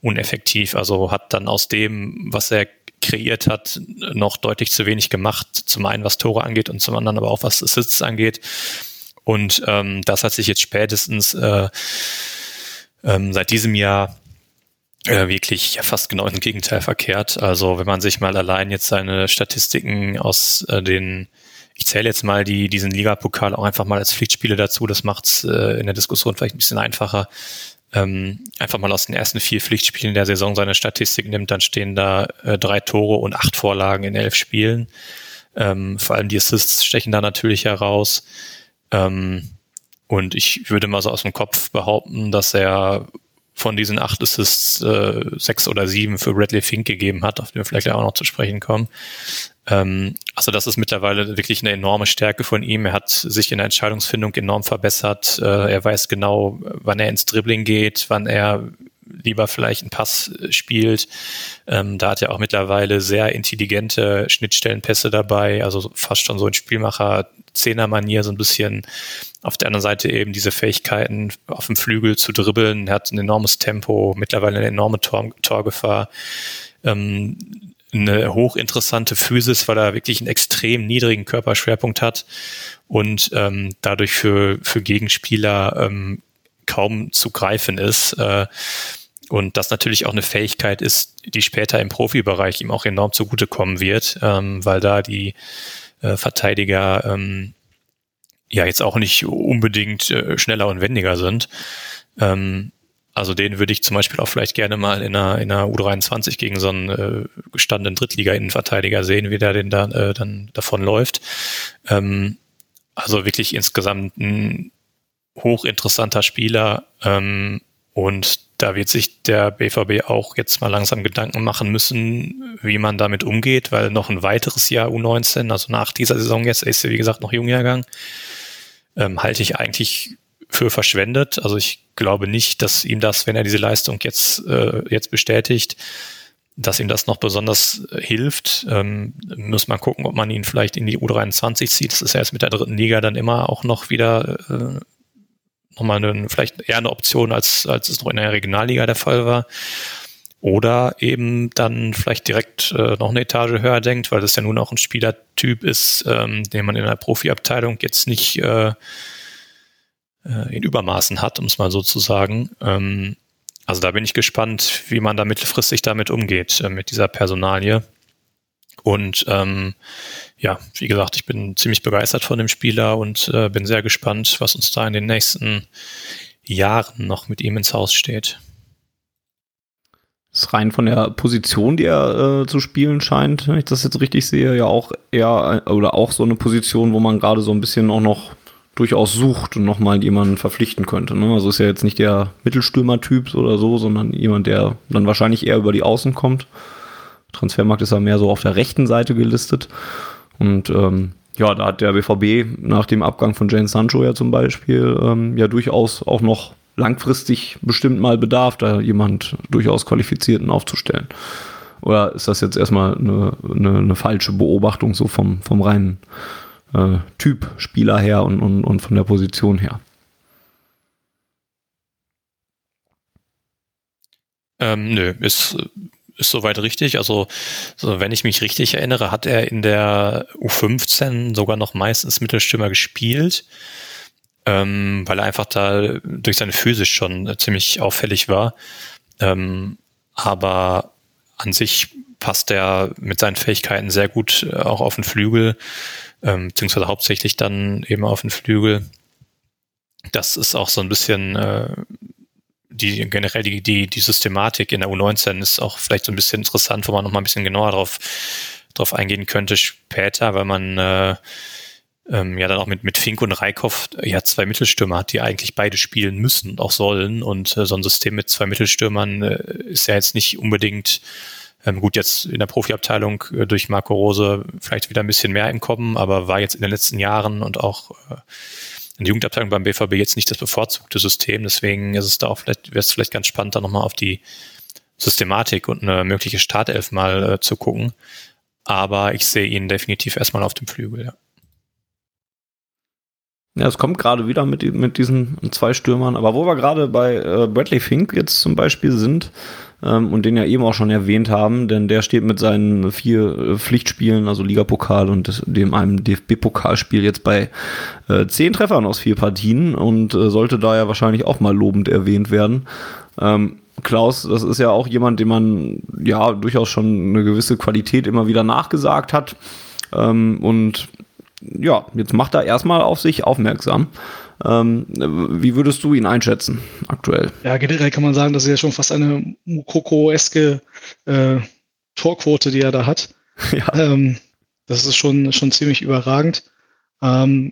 B: uneffektiv. Also hat dann aus dem, was er kreiert hat, noch deutlich zu wenig gemacht. Zum einen, was Tore angeht und zum anderen aber auch, was Assists angeht. Und ähm, das hat sich jetzt spätestens äh, ähm, seit diesem Jahr äh, wirklich ja fast genau ins Gegenteil verkehrt. Also wenn man sich mal allein jetzt seine Statistiken aus äh, den, ich zähle jetzt mal die, diesen Ligapokal auch einfach mal als Pflichtspiele dazu, das macht's äh, in der Diskussion vielleicht ein bisschen einfacher. Ähm, einfach mal aus den ersten vier Pflichtspielen der Saison seine Statistik nimmt, dann stehen da äh, drei Tore und acht Vorlagen in elf Spielen. Ähm, vor allem die Assists stechen da natürlich heraus. Ähm, und ich würde mal so aus dem Kopf behaupten, dass er von diesen acht Assists äh, sechs oder sieben für Bradley Fink gegeben hat, auf den wir vielleicht auch noch zu sprechen kommen. Ähm, also das ist mittlerweile wirklich eine enorme Stärke von ihm. Er hat sich in der Entscheidungsfindung enorm verbessert. Äh, er weiß genau, wann er ins Dribbling geht, wann er lieber vielleicht einen Pass spielt. Ähm, da hat er auch mittlerweile sehr intelligente Schnittstellenpässe dabei, also fast schon so ein Spielmacher Zehner-Manier, so ein bisschen auf der anderen Seite eben diese Fähigkeiten auf dem Flügel zu dribbeln. Er hat ein enormes Tempo, mittlerweile eine enorme Tor Torgefahr. Ähm, eine hochinteressante Physis, weil er wirklich einen extrem niedrigen Körperschwerpunkt hat und ähm, dadurch für, für Gegenspieler ähm, kaum zu greifen ist. Äh, und das natürlich auch eine Fähigkeit ist, die später im Profibereich ihm auch enorm zugutekommen wird, ähm, weil da die äh, Verteidiger ähm, ja jetzt auch nicht unbedingt äh, schneller und wendiger sind. Ähm, also den würde ich zum Beispiel auch vielleicht gerne mal in einer, in einer U23 gegen so einen äh, gestandenen Drittliga-Innenverteidiger sehen, wie der den da, äh, dann davon läuft. Ähm, also wirklich insgesamt ein hochinteressanter Spieler ähm, und da wird sich der BVB auch jetzt mal langsam Gedanken machen müssen, wie man damit umgeht, weil noch ein weiteres Jahr U19, also nach dieser Saison jetzt, ist ja wie gesagt noch Jungjahrgang, ähm, halte ich eigentlich für verschwendet. Also ich glaube nicht, dass ihm das, wenn er diese Leistung jetzt, äh, jetzt bestätigt, dass ihm das noch besonders äh, hilft. Ähm, muss man gucken, ob man ihn vielleicht in die U23 zieht. Das ist ja jetzt mit der dritten Liga dann immer auch noch wieder äh, nochmal eine, vielleicht eher eine Option, als, als es noch in der Regionalliga der Fall war. Oder eben dann vielleicht direkt äh, noch eine Etage höher denkt, weil das ja nun auch ein Spielertyp ist, ähm, den man in der Profiabteilung jetzt nicht äh, äh, in Übermaßen hat, um es mal so zu sagen. Ähm, also da bin ich gespannt, wie man da mittelfristig damit umgeht, äh, mit dieser Personalie. Und ähm, ja, wie gesagt, ich bin ziemlich begeistert von dem Spieler und äh, bin sehr gespannt, was uns da in den nächsten Jahren noch mit ihm ins Haus steht.
A: Ist rein von der Position, die er äh, zu spielen scheint, wenn ich das jetzt richtig sehe, ja auch eher oder auch so eine Position, wo man gerade so ein bisschen auch noch durchaus sucht und nochmal jemanden verpflichten könnte. Ne? Also ist ja jetzt nicht der Mittelstürmer-Typ oder so, sondern jemand, der dann wahrscheinlich eher über die Außen kommt. Transfermarkt ist ja mehr so auf der rechten Seite gelistet. Und ähm, ja, da hat der BVB nach dem Abgang von Jane Sancho ja zum Beispiel ähm, ja durchaus auch noch langfristig bestimmt mal Bedarf, da jemand durchaus Qualifizierten aufzustellen. Oder ist das jetzt erstmal eine, eine, eine falsche Beobachtung so vom, vom reinen äh, Typ Spieler her und, und, und von der Position her.
B: Ähm, nö, ist, ist soweit richtig. Also, so, wenn ich mich richtig erinnere, hat er in der U15 sogar noch meistens Mittelstürmer gespielt, ähm, weil er einfach da durch seine Physis schon äh, ziemlich auffällig war. Ähm, aber an sich passt er mit seinen Fähigkeiten sehr gut äh, auch auf den Flügel ähm, beziehungsweise hauptsächlich dann eben auf den Flügel. Das ist auch so ein bisschen äh, die generell die, die, die Systematik in der U19 ist auch vielleicht so ein bisschen interessant, wo man noch mal ein bisschen genauer drauf, drauf eingehen könnte später, weil man äh, ähm, ja dann auch mit, mit Fink und Reikhoff ja zwei Mittelstürmer hat, die eigentlich beide spielen müssen und auch sollen. Und äh, so ein System mit zwei Mittelstürmern äh, ist ja jetzt nicht unbedingt ähm, gut, jetzt in der Profiabteilung äh, durch Marco Rose vielleicht wieder ein bisschen mehr im Kommen, aber war jetzt in den letzten Jahren und auch äh, in der Jugendabteilung beim BVB jetzt nicht das bevorzugte System. Deswegen ist es da auch vielleicht, wäre es vielleicht ganz spannend, da nochmal auf die Systematik und eine mögliche Startelf mal äh, zu gucken. Aber ich sehe ihn definitiv erstmal auf dem Flügel, ja.
A: Ja, es kommt gerade wieder mit, mit diesen zwei Stürmern. Aber wo wir gerade bei äh, Bradley Fink jetzt zum Beispiel sind, ähm, und den ja eben auch schon erwähnt haben, denn der steht mit seinen vier äh, Pflichtspielen, also Ligapokal und dem einem DFB-Pokalspiel jetzt bei äh, zehn Treffern aus vier Partien und äh, sollte da ja wahrscheinlich auch mal lobend erwähnt werden. Ähm, Klaus, das ist ja auch jemand, dem man ja durchaus schon eine gewisse Qualität immer wieder nachgesagt hat. Ähm, und ja, jetzt macht er erstmal auf sich aufmerksam. Ähm, wie würdest du ihn einschätzen aktuell?
C: Ja, generell kann man sagen, das ist ja schon fast eine Mukoko-eske äh, Torquote, die er da hat. Ja. Ähm, das ist schon, schon ziemlich überragend. Ähm,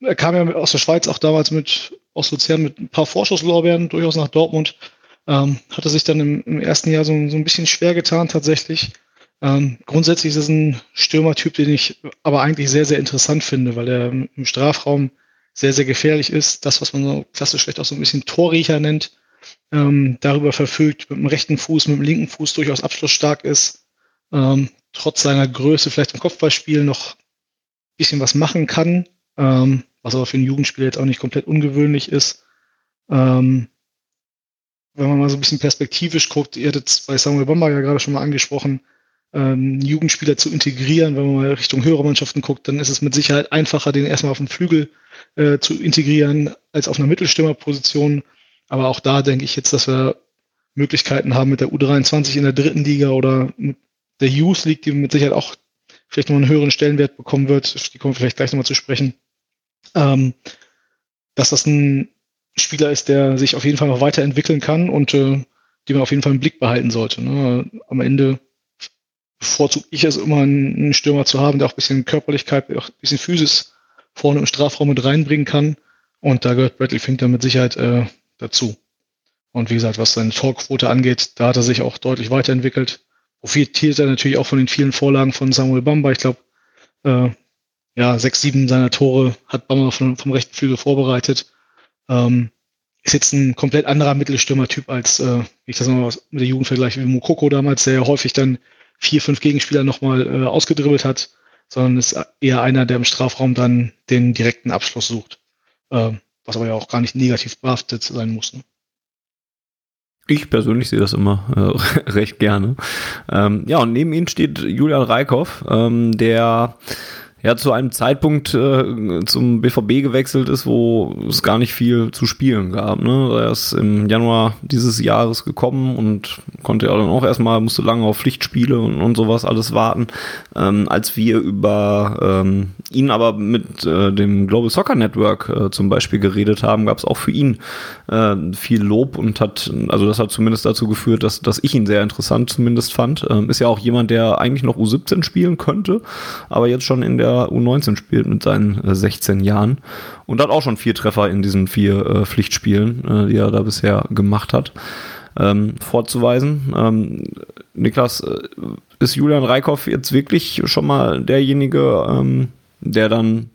C: er kam ja aus der Schweiz auch damals mit, aus Luzern mit ein paar Vorschusslorbeeren durchaus nach Dortmund. Ähm, hatte sich dann im, im ersten Jahr so, so, ein bisschen schwer getan tatsächlich. Ähm, grundsätzlich ist es ein Stürmertyp, den ich aber eigentlich sehr, sehr interessant finde, weil er im Strafraum sehr, sehr gefährlich ist. Das, was man so klassisch vielleicht auch so ein bisschen Torriecher nennt, ähm, darüber verfügt, mit dem rechten Fuß, mit dem linken Fuß durchaus abschlussstark ist, ähm, trotz seiner Größe vielleicht im Kopfballspiel noch ein bisschen was machen kann, ähm, was aber für einen Jugendspieler jetzt auch nicht komplett ungewöhnlich ist. Ähm, wenn man mal so ein bisschen perspektivisch guckt, ihr hattet es bei Samuel Bomber ja gerade schon mal angesprochen, ähm, Jugendspieler zu integrieren, wenn man mal Richtung höhere Mannschaften guckt, dann ist es mit Sicherheit einfacher, den erstmal auf dem Flügel äh, zu integrieren als auf einer Mittelstürmerposition. Aber auch da denke ich jetzt, dass wir Möglichkeiten haben mit der U23 in der dritten Liga oder mit der Youth League, die mit Sicherheit auch vielleicht noch einen höheren Stellenwert bekommen wird. Die kommen vielleicht gleich nochmal zu sprechen. Ähm, dass das ein Spieler ist, der sich auf jeden Fall noch weiterentwickeln kann und äh, die man auf jeden Fall im Blick behalten sollte. Ne? Am Ende bevorzuge ich es immer, einen Stürmer zu haben, der auch ein bisschen Körperlichkeit, auch ein bisschen Physis vorne im Strafraum mit reinbringen kann. Und da gehört Bradley Fink dann mit Sicherheit äh, dazu. Und wie gesagt, was seine Torquote angeht, da hat er sich auch deutlich weiterentwickelt. Profitiert er natürlich auch von den vielen Vorlagen von Samuel Bamba. Ich glaube, äh, ja, sechs, sieben seiner Tore hat Bammer vom, vom rechten Flügel vorbereitet. Ähm, ist jetzt ein komplett anderer Mittelstürmertyp als, äh, ich das mal mit der Jugend vergleiche, wie Mukoko damals, der ja häufig dann vier, fünf Gegenspieler nochmal äh, ausgedribbelt hat, sondern ist eher einer, der im Strafraum dann den direkten Abschluss sucht. Äh, was aber ja auch gar nicht negativ behaftet sein muss. Ne?
A: Ich persönlich sehe das immer äh, recht gerne. Ähm, ja, und neben ihm steht Julian Reikhoff, ähm, der ja zu einem Zeitpunkt äh, zum BVB gewechselt ist, wo es gar nicht viel zu spielen gab. Ne? Er ist im Januar dieses Jahres gekommen und konnte ja dann auch erstmal, musste lange auf Pflichtspiele und, und sowas alles warten. Ähm, als wir über ähm, ihn aber mit äh, dem Global Soccer Network äh, zum Beispiel geredet haben, gab es auch für ihn äh, viel Lob und hat, also das hat zumindest dazu geführt, dass, dass ich ihn sehr interessant zumindest fand. Ähm, ist ja auch jemand, der eigentlich noch U17 spielen könnte, aber jetzt schon in der U19 spielt mit seinen 16 äh, Jahren und hat auch schon vier Treffer in diesen vier äh, Pflichtspielen, äh, die er da bisher gemacht hat, ähm, vorzuweisen. Ähm, Niklas, äh, ist Julian Reikhoff jetzt wirklich schon mal derjenige, ähm, der dann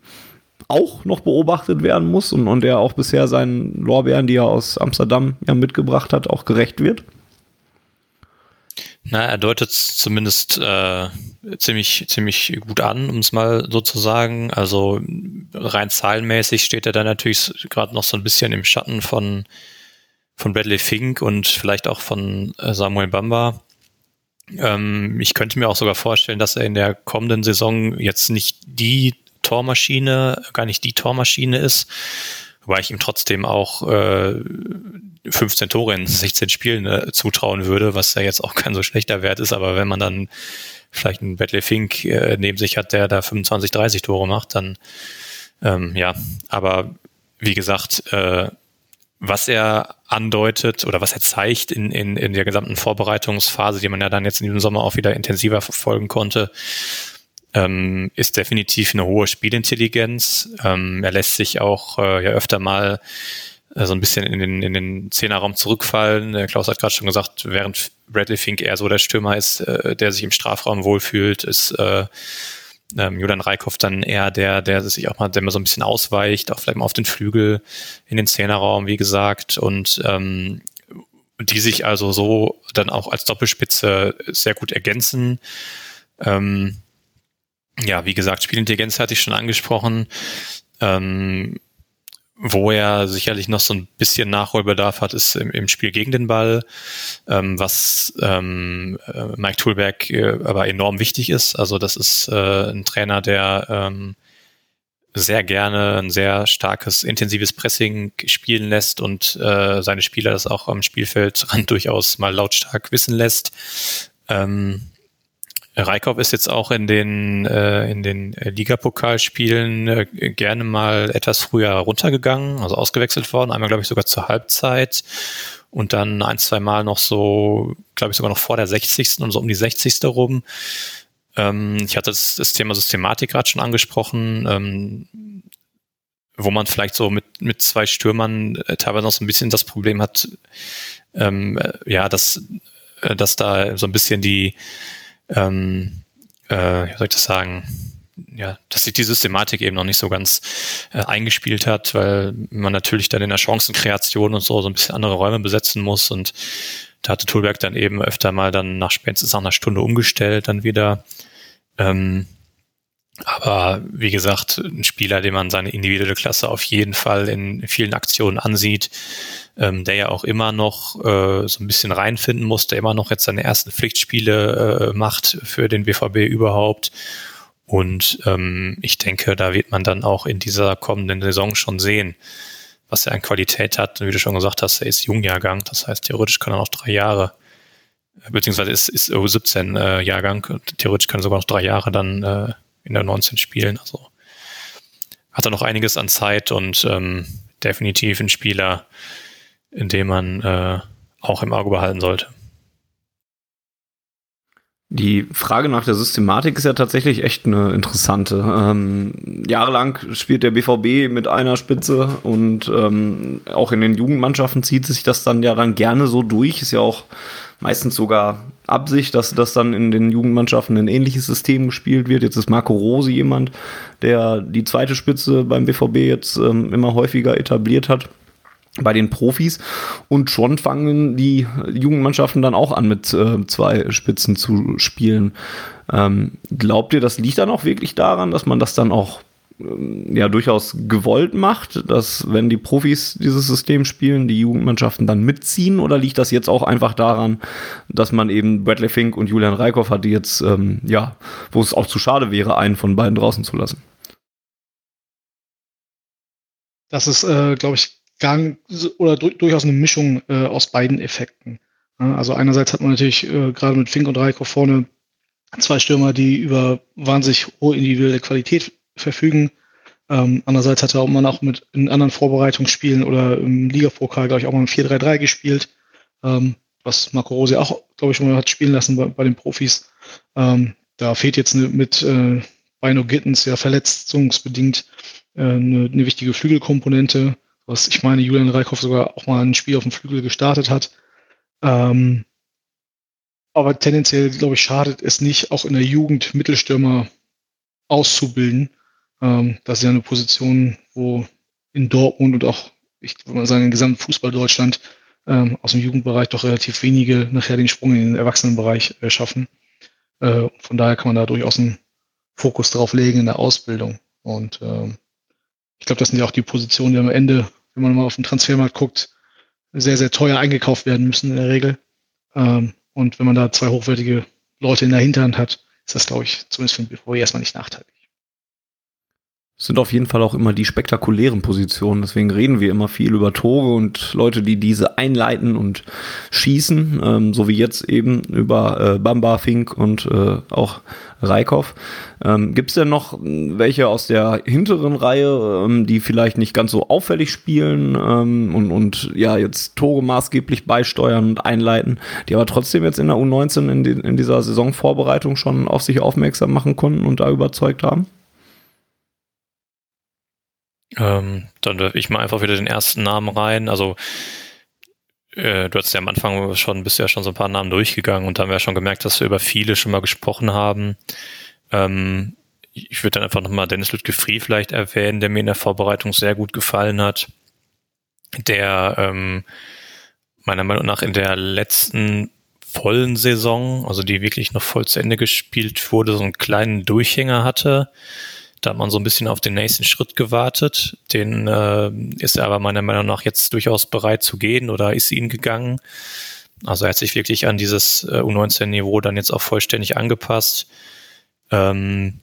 A: auch noch beobachtet werden muss und, und der auch bisher seinen Lorbeeren, die er aus Amsterdam ja mitgebracht hat, auch gerecht wird?
B: Na, er deutet es zumindest äh, ziemlich, ziemlich gut an, um es mal so zu sagen. Also rein zahlenmäßig steht er da natürlich gerade noch so ein bisschen im Schatten von, von Bradley Fink und vielleicht auch von äh, Samuel Bamba. Ähm, ich könnte mir auch sogar vorstellen, dass er in der kommenden Saison jetzt nicht die Tormaschine, gar nicht die Tormaschine ist, wobei ich ihm trotzdem auch äh, 15 Tore in 16 Spielen äh, zutrauen würde, was ja jetzt auch kein so schlechter Wert ist, aber wenn man dann vielleicht einen Bradley Fink äh, neben sich hat, der da 25, 30 Tore macht, dann ähm, ja, aber wie gesagt, äh, was er andeutet oder was er zeigt in, in, in der gesamten Vorbereitungsphase, die man ja dann jetzt in diesem Sommer auch wieder intensiver verfolgen konnte, ähm, ist definitiv eine hohe Spielintelligenz. Ähm, er lässt sich auch äh, ja öfter mal äh, so ein bisschen in den, in den Zehnerraum zurückfallen. Der Klaus hat gerade schon gesagt, während Bradley Fink eher so der Stürmer ist, äh, der sich im Strafraum wohlfühlt, ist äh, ähm, Julian Reikhoff dann eher der, der sich auch mal, der mal so ein bisschen ausweicht, auch vielleicht mal auf den Flügel in den Zehnerraum, wie gesagt, und ähm, die sich also so dann auch als Doppelspitze sehr gut ergänzen. Ähm, ja, wie gesagt, Spielintelligenz hatte ich schon angesprochen. Ähm, wo er sicherlich noch so ein bisschen Nachholbedarf hat, ist im, im Spiel gegen den Ball, ähm, was ähm, äh, Mike Toolberg äh, aber enorm wichtig ist. Also das ist äh, ein Trainer, der ähm, sehr gerne ein sehr starkes, intensives Pressing spielen lässt und äh, seine Spieler das auch am Spielfeldrand durchaus mal lautstark wissen lässt. Ähm, Reikhoff ist jetzt auch in den, äh, in den Ligapokalspielen äh, gerne mal etwas früher runtergegangen, also ausgewechselt worden, einmal glaube ich sogar zur Halbzeit und dann ein, zwei Mal noch so, glaube ich sogar noch vor der 60. und so um die 60. rum. Ähm, ich hatte das, das Thema Systematik gerade schon angesprochen, ähm, wo man vielleicht so mit, mit zwei Stürmern äh, teilweise noch so ein bisschen das Problem hat, ähm, äh, ja, dass, äh, dass da so ein bisschen die ähm, äh, wie soll ich das sagen, ja, dass sich die Systematik eben noch nicht so ganz äh, eingespielt hat, weil man natürlich dann in der Chancenkreation und so so ein bisschen andere Räume besetzen muss und da hatte Tulberg dann eben öfter mal dann nach spätestens nach einer Stunde umgestellt dann wieder. Ähm, aber wie gesagt, ein Spieler, dem man seine individuelle Klasse auf jeden Fall in vielen Aktionen ansieht, ähm, der ja auch immer noch äh, so ein bisschen reinfinden muss, der immer noch jetzt seine ersten Pflichtspiele äh, macht für den BVB überhaupt. Und ähm, ich denke, da wird man dann auch in dieser kommenden Saison schon sehen, was er an Qualität hat. Und wie du schon gesagt hast, er ist Jungjahrgang, das heißt, theoretisch kann er noch drei Jahre, beziehungsweise ist, ist 17 äh, Jahrgang, theoretisch kann er sogar noch drei Jahre dann äh, in der 19 spielen. Also hat er noch einiges an Zeit und ähm, definitiv ein Spieler, in dem man äh, auch im Auge behalten sollte.
A: Die Frage nach der Systematik ist ja tatsächlich echt eine interessante. Ähm, jahrelang spielt der BVB mit einer Spitze und ähm, auch in den Jugendmannschaften zieht sich das dann ja dann gerne so durch. Ist ja auch meistens sogar Absicht, dass das dann in den Jugendmannschaften ein ähnliches System gespielt wird. Jetzt ist Marco Rose jemand, der die zweite Spitze beim BVB jetzt ähm, immer häufiger etabliert hat bei den Profis und schon fangen die Jugendmannschaften dann auch an mit äh, zwei Spitzen zu spielen. Ähm, glaubt ihr, das liegt dann auch wirklich daran, dass man das dann auch ja durchaus gewollt macht, dass wenn die Profis dieses System spielen, die Jugendmannschaften dann mitziehen oder liegt das jetzt auch einfach daran, dass man eben Bradley Fink und Julian Reikhoff hat, die jetzt ähm, ja, wo es auch zu schade wäre, einen von beiden draußen zu lassen?
C: Das ist, äh, glaube ich, gar oder durchaus eine Mischung äh, aus beiden Effekten. Also einerseits hat man natürlich äh, gerade mit Fink und Reiko vorne zwei Stürmer, die über wahnsinnig hohe individuelle Qualität verfügen. Ähm, andererseits hat er auch mal auch mit in anderen Vorbereitungsspielen oder im Ligapokal, glaube ich, auch mal ein 4-3-3 gespielt, ähm, was Marco Rose auch, glaube ich, schon mal hat spielen lassen bei, bei den Profis. Ähm, da fehlt jetzt ne, mit äh, Bino Gittens ja verletzungsbedingt äh, eine, eine wichtige Flügelkomponente was ich meine, Julian Reikhoff sogar auch mal ein Spiel auf dem Flügel gestartet hat. Ähm, aber tendenziell, glaube ich, schadet es nicht, auch in der Jugend Mittelstürmer auszubilden. Ähm, das ist ja eine Position, wo in Dortmund und auch, ich würde mal sagen, in gesamten Fußball Deutschland ähm, aus dem Jugendbereich doch relativ wenige nachher den Sprung in den Erwachsenenbereich äh, schaffen. Äh, von daher kann man da durchaus einen Fokus drauf legen in der Ausbildung. Und ähm, ich glaube, das sind ja auch die Positionen, die am Ende wenn man mal auf den Transfermarkt guckt, sehr, sehr teuer eingekauft werden müssen in der Regel. Ähm, und wenn man da zwei hochwertige Leute in der Hinterhand hat, ist das, glaube ich, zumindest für den BVB erstmal nicht nachteilig
A: sind auf jeden Fall auch immer die spektakulären Positionen. Deswegen reden wir immer viel über Tore und Leute, die diese einleiten und schießen, ähm, so wie jetzt eben über äh, Bamba, Fink und äh, auch Reikhoff. Ähm, Gibt es denn noch welche aus der hinteren Reihe, ähm, die vielleicht nicht ganz so auffällig spielen ähm, und, und ja jetzt Tore maßgeblich beisteuern und einleiten, die aber trotzdem jetzt in der U19 in, die, in dieser Saisonvorbereitung schon auf sich aufmerksam machen konnten und da überzeugt haben?
B: Ähm, dann werfe ich mal einfach wieder den ersten Namen rein. Also äh, du hast ja am Anfang schon, bist ja schon so ein paar Namen durchgegangen und da haben wir ja schon gemerkt, dass wir über viele schon mal gesprochen haben. Ähm, ich würde dann einfach nochmal Dennis Lütke-Free vielleicht erwähnen, der mir in der Vorbereitung sehr gut gefallen hat. Der ähm, meiner Meinung nach in der letzten vollen Saison, also die wirklich noch voll zu Ende gespielt wurde, so einen kleinen Durchhänger hatte da hat man so ein bisschen auf den nächsten Schritt gewartet. Den äh, ist er aber meiner Meinung nach jetzt durchaus bereit zu gehen oder ist ihn gegangen. Also er hat sich wirklich an dieses äh, U19-Niveau dann jetzt auch vollständig angepasst. Ähm,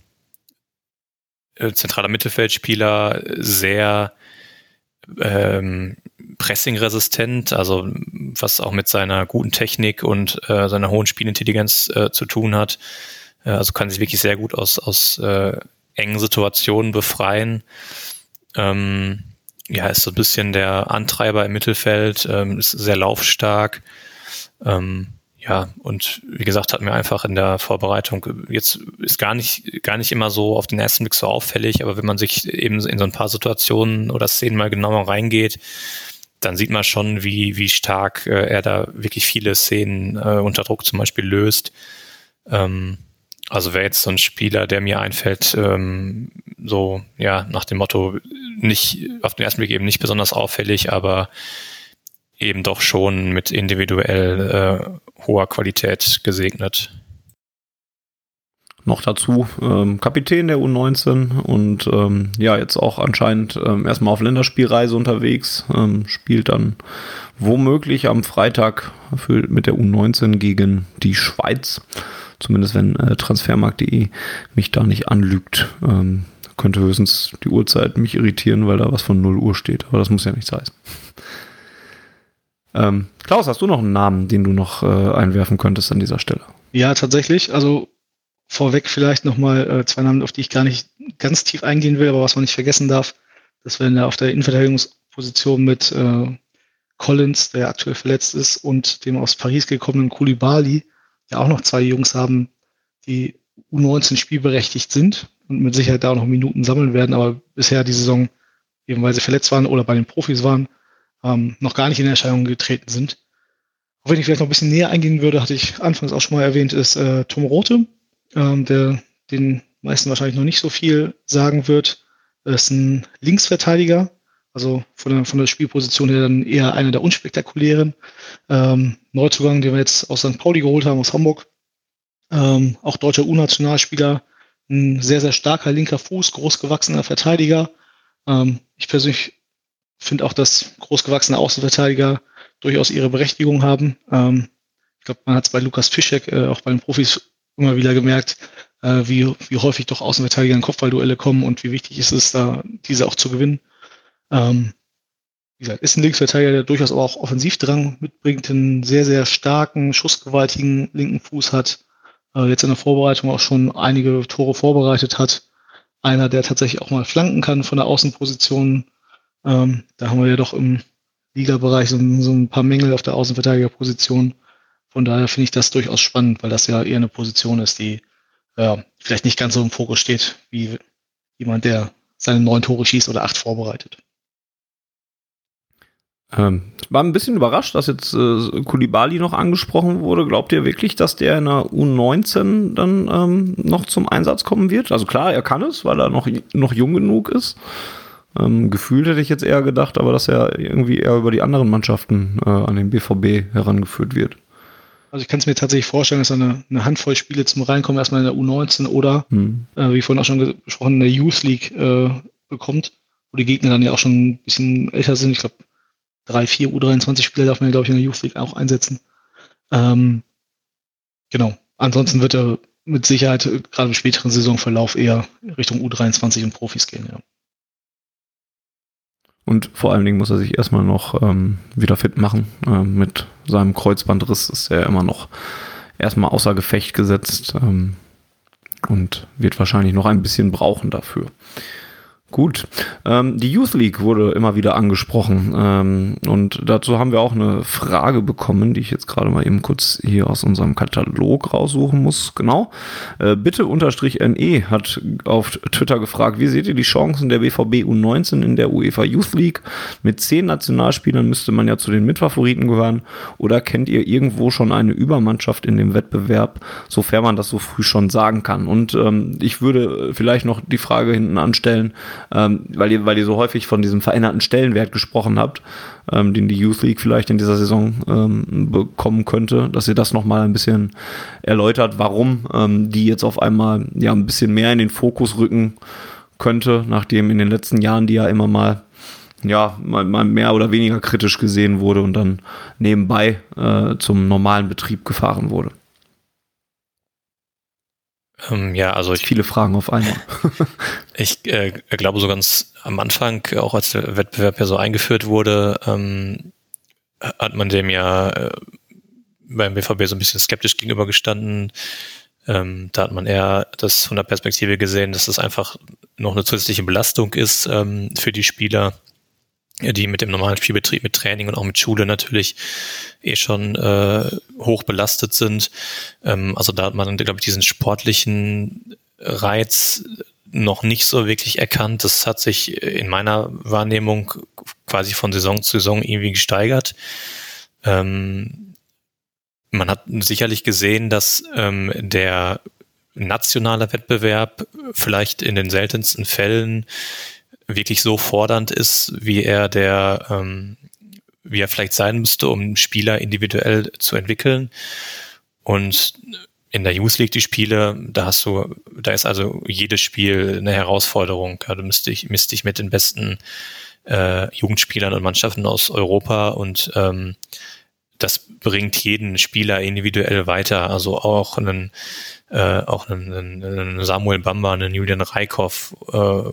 B: äh, zentraler Mittelfeldspieler, sehr ähm, pressingresistent, also was auch mit seiner guten Technik und äh, seiner hohen Spielintelligenz äh, zu tun hat. Äh, also kann sich wirklich sehr gut aus, aus äh, engen Situationen befreien. Ähm, ja, ist so ein bisschen der Antreiber im Mittelfeld, ähm, ist sehr laufstark. Ähm, ja, und wie gesagt, hat mir einfach in der Vorbereitung jetzt ist gar nicht, gar nicht immer so auf den ersten Blick so auffällig, aber wenn man sich eben in so ein paar Situationen oder Szenen mal genauer reingeht, dann sieht man schon, wie, wie stark äh, er da wirklich viele Szenen äh, unter Druck zum Beispiel löst. Ähm, also wäre jetzt so ein Spieler, der mir einfällt, ähm, so ja nach dem Motto nicht auf den ersten Blick eben nicht besonders auffällig, aber eben doch schon mit individuell äh, hoher Qualität gesegnet.
A: Noch dazu ähm, Kapitän der U19 und ähm, ja, jetzt auch anscheinend ähm, erstmal auf Länderspielreise unterwegs, ähm, spielt dann womöglich am Freitag für, mit der U19 gegen die Schweiz. Zumindest wenn äh, transfermarkt.de mich da nicht anlügt. Ähm, könnte höchstens die Uhrzeit mich irritieren, weil da was von 0 Uhr steht. Aber das muss ja nichts heißen. Ähm, Klaus, hast du noch einen Namen, den du noch äh, einwerfen könntest an dieser Stelle?
C: Ja, tatsächlich. Also vorweg vielleicht nochmal äh, zwei Namen, auf die ich gar nicht ganz tief eingehen will, aber was man nicht vergessen darf, dass wir auf der Innenverteidigungsposition mit äh, Collins, der aktuell verletzt ist, und dem aus Paris gekommenen Koulibaly ja auch noch zwei Jungs haben, die U19 spielberechtigt sind und mit Sicherheit da auch noch Minuten sammeln werden, aber bisher die Saison, eben weil sie verletzt waren oder bei den Profis waren, ähm, noch gar nicht in Erscheinung getreten sind. Auch wenn ich vielleicht noch ein bisschen näher eingehen würde, hatte ich anfangs auch schon mal erwähnt, ist äh, Tom Rote, ähm, der den meisten wahrscheinlich noch nicht so viel sagen wird. ist ein Linksverteidiger, also von der, von der Spielposition her dann eher einer der unspektakulären. Ähm, Neuzugang, den wir jetzt aus St. Pauli geholt haben, aus Hamburg. Ähm, auch deutscher U-Nationalspieler, ein sehr, sehr starker linker Fuß, großgewachsener Verteidiger. Ähm, ich persönlich finde auch, dass großgewachsene Außenverteidiger durchaus ihre Berechtigung haben. Ähm, ich glaube, man hat es bei Lukas Fischek, äh, auch bei den Profis immer wieder gemerkt, äh, wie, wie häufig doch Außenverteidiger in Kopfballduelle kommen und wie wichtig ist es, da diese auch zu gewinnen. Ähm, wie gesagt, ist ein Linksverteidiger, der durchaus auch Offensivdrang mitbringt, einen sehr, sehr starken, schussgewaltigen linken Fuß hat, äh, jetzt in der Vorbereitung auch schon einige Tore vorbereitet hat. Einer, der tatsächlich auch mal flanken kann von der Außenposition. Ähm, da haben wir ja doch im Ligabereich so, so ein paar Mängel auf der Außenverteidigerposition. Von daher finde ich das durchaus spannend, weil das ja eher eine Position ist, die äh, vielleicht nicht ganz so im Fokus steht, wie jemand, der seine neun Tore schießt oder acht vorbereitet.
A: Ähm, war ein bisschen überrascht, dass jetzt äh, Kulibali noch angesprochen wurde. Glaubt ihr wirklich, dass der in der U19 dann ähm, noch zum Einsatz kommen wird? Also klar, er kann es, weil er noch, noch jung genug ist. Ähm, gefühlt hätte ich jetzt eher gedacht, aber dass er irgendwie eher über die anderen Mannschaften äh, an den BVB herangeführt wird.
C: Also ich kann es mir tatsächlich vorstellen, dass er eine, eine, Handvoll Spiele zum Reinkommen erstmal in der U19 oder, hm. äh, wie vorhin auch schon gesprochen, in der Youth League äh, bekommt, wo die Gegner dann ja auch schon ein bisschen älter sind. Ich glaube, drei, vier U23-Spieler darf man, glaube ich, in der Youth League auch einsetzen. Ähm, genau. Ansonsten wird er mit Sicherheit äh, gerade im späteren Saisonverlauf eher Richtung U23 und Profis gehen, ja.
A: Und vor allen Dingen muss er sich erstmal noch ähm, wieder fit machen. Ähm, mit seinem Kreuzbandriss ist er immer noch erstmal außer Gefecht gesetzt ähm, und wird wahrscheinlich noch ein bisschen brauchen dafür. Gut. Ähm, die Youth League wurde immer wieder angesprochen. Ähm, und dazu haben wir auch eine Frage bekommen, die ich jetzt gerade mal eben kurz hier aus unserem Katalog raussuchen muss. Genau. Äh, bitte unterstrich NE hat auf Twitter gefragt, wie seht ihr die Chancen der BVB U19 in der UEFA Youth League? Mit zehn Nationalspielern müsste man ja zu den Mitfavoriten gehören. Oder kennt ihr irgendwo schon eine Übermannschaft in dem Wettbewerb, sofern man das so früh schon sagen kann? Und ähm, ich würde vielleicht noch die Frage hinten anstellen, ähm, weil, ihr, weil ihr so häufig von diesem veränderten Stellenwert gesprochen habt, ähm, den die Youth League vielleicht in dieser Saison ähm, bekommen könnte, dass ihr das nochmal ein bisschen erläutert, warum ähm, die jetzt auf einmal ja ein bisschen mehr in den Fokus rücken könnte, nachdem in den letzten Jahren die ja immer mal ja, mal, mal mehr oder weniger kritisch gesehen wurde und dann nebenbei äh, zum normalen Betrieb gefahren wurde.
B: Ähm, ja, also ich,
A: viele Fragen auf einmal.
B: ich äh, glaube so ganz am Anfang, auch als der Wettbewerb ja so eingeführt wurde, ähm, hat man dem ja äh, beim BVB so ein bisschen skeptisch gegenübergestanden. Ähm, da hat man eher das von der Perspektive gesehen, dass es einfach noch eine zusätzliche Belastung ist ähm, für die Spieler die mit dem normalen Spielbetrieb, mit Training und auch mit Schule natürlich eh schon äh, hoch belastet sind. Ähm, also da hat man, glaube ich, diesen sportlichen Reiz noch nicht so wirklich erkannt. Das hat sich in meiner Wahrnehmung quasi von Saison zu Saison irgendwie gesteigert. Ähm, man hat sicherlich gesehen, dass ähm, der nationale Wettbewerb vielleicht in den seltensten Fällen wirklich so fordernd ist, wie er der, ähm, wie er vielleicht sein müsste, um Spieler individuell zu entwickeln. Und in der Youth League die Spiele, da hast du, da ist also jedes Spiel eine Herausforderung. Ja, du misst dich, misst dich mit den besten äh, Jugendspielern und Mannschaften aus Europa und ähm, das bringt jeden Spieler individuell weiter. Also auch einen, äh, auch einen, einen Samuel Bamba, einen Julian Reikhoff, äh,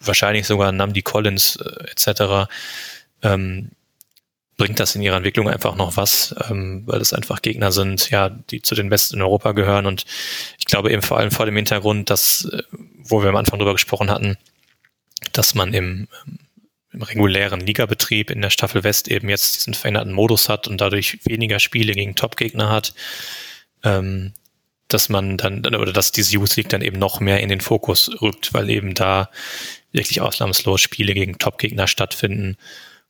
B: wahrscheinlich sogar Namdi Collins äh, etc., ähm, bringt das in ihrer Entwicklung einfach noch was, ähm, weil es einfach Gegner sind, ja, die zu den Besten in Europa gehören. Und ich glaube eben vor allem vor dem Hintergrund, dass, äh, wo wir am Anfang drüber gesprochen hatten, dass man im, im regulären Ligabetrieb in der Staffel West eben jetzt diesen veränderten Modus hat und dadurch weniger Spiele gegen Top-Gegner hat, ähm, dass man dann, oder dass diese Youth League dann eben noch mehr in den Fokus rückt, weil eben da wirklich ausnahmslos Spiele gegen Top-Gegner stattfinden.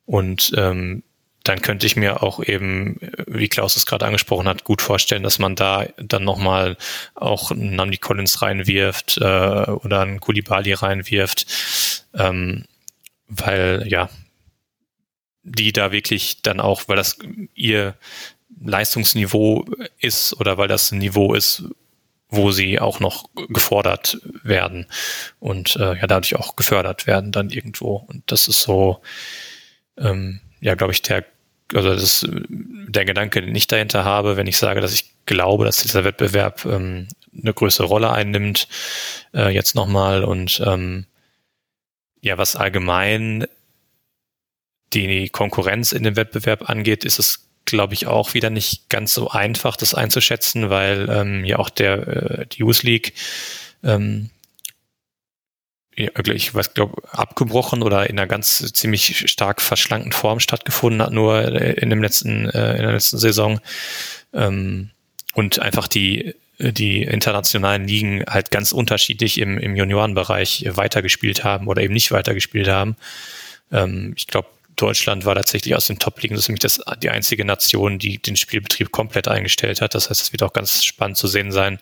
B: Und ähm, dann könnte ich mir auch eben, wie Klaus es gerade angesprochen hat, gut vorstellen, dass man da dann nochmal auch einen Namdi Collins reinwirft äh, oder einen Kulibali reinwirft, ähm, weil ja, die da wirklich dann auch, weil das ihr Leistungsniveau ist oder weil das ein Niveau ist, wo sie auch noch gefordert werden und äh, ja dadurch auch gefördert werden dann irgendwo. Und das ist so, ähm, ja, glaube ich, der, also das ist der Gedanke, den ich dahinter habe, wenn ich sage, dass ich glaube, dass dieser Wettbewerb ähm, eine größere Rolle einnimmt, äh, jetzt nochmal und ähm, ja, was allgemein die Konkurrenz in dem Wettbewerb angeht, ist es glaube ich, auch wieder nicht ganz so einfach, das einzuschätzen, weil ähm, ja auch der äh, die Youth League ähm, ja, ich weiß, glaube abgebrochen oder in einer ganz ziemlich stark verschlankten Form stattgefunden hat, nur äh, in dem letzten, äh, in der letzten Saison. Ähm, und einfach die die internationalen Ligen halt ganz unterschiedlich im, im Juniorenbereich weitergespielt haben oder eben nicht weitergespielt haben. Ähm, ich glaube, Deutschland war tatsächlich aus den Top-Ligen, das ist nämlich das, die einzige Nation, die den Spielbetrieb komplett eingestellt hat. Das heißt, es wird auch ganz spannend zu sehen sein,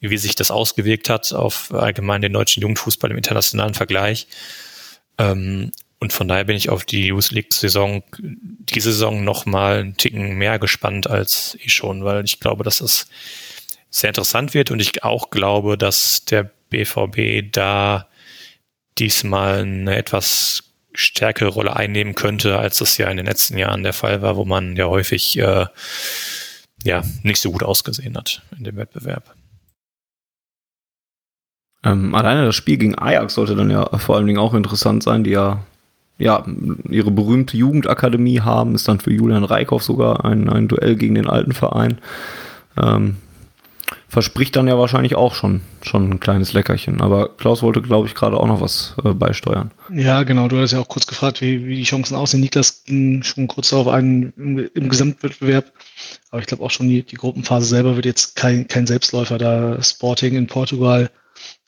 B: wie sich das ausgewirkt hat auf allgemein den deutschen Jugendfußball im internationalen Vergleich. Ähm, und von daher bin ich auf die Youth League-Saison, diese Saison nochmal einen Ticken mehr gespannt als ich schon, weil ich glaube, dass das sehr interessant wird und ich auch glaube, dass der BVB da diesmal eine etwas stärkere Rolle einnehmen könnte, als das ja in den letzten Jahren der Fall war, wo man ja häufig äh, ja nicht so gut ausgesehen hat in dem Wettbewerb.
A: Ähm, alleine das Spiel gegen Ajax sollte dann ja vor allen Dingen auch interessant sein, die ja ja, ihre berühmte Jugendakademie haben, ist dann für Julian Reikhoff sogar ein, ein Duell gegen den alten Verein. Ähm, verspricht dann ja wahrscheinlich auch schon, schon ein kleines Leckerchen. Aber Klaus wollte, glaube ich, gerade auch noch was äh, beisteuern.
C: Ja, genau. Du hast ja auch kurz gefragt, wie, wie die Chancen aussehen. Niklas ging schon kurz darauf ein im, im Gesamtwettbewerb. Aber ich glaube auch schon, die, die Gruppenphase selber wird jetzt kein, kein Selbstläufer. Da Sporting in Portugal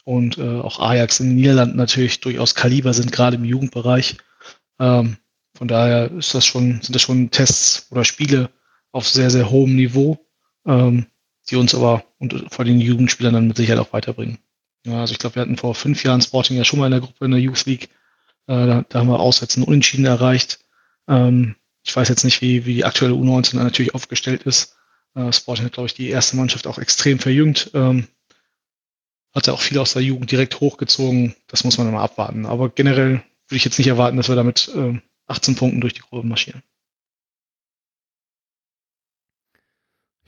C: und äh, auch Ajax in den Niederlanden natürlich durchaus Kaliber sind, gerade im Jugendbereich. Ähm, von daher ist das schon, sind das schon Tests oder Spiele auf sehr, sehr hohem Niveau. Ähm, die uns aber und vor den Jugendspielern dann mit Sicherheit auch weiterbringen. Ja, also ich glaube, wir hatten vor fünf Jahren Sporting ja schon mal in der Gruppe in der Youth League. Äh, da, da, haben wir auswärts Unentschieden erreicht. Ähm, ich weiß jetzt nicht, wie, wie die aktuelle U19 natürlich aufgestellt ist. Äh, Sporting hat, glaube ich, die erste Mannschaft auch extrem verjüngt. Ähm, hat ja auch viel aus der Jugend direkt hochgezogen. Das muss man mal abwarten. Aber generell würde ich jetzt nicht erwarten, dass wir damit äh, 18 Punkten durch die Gruppe marschieren.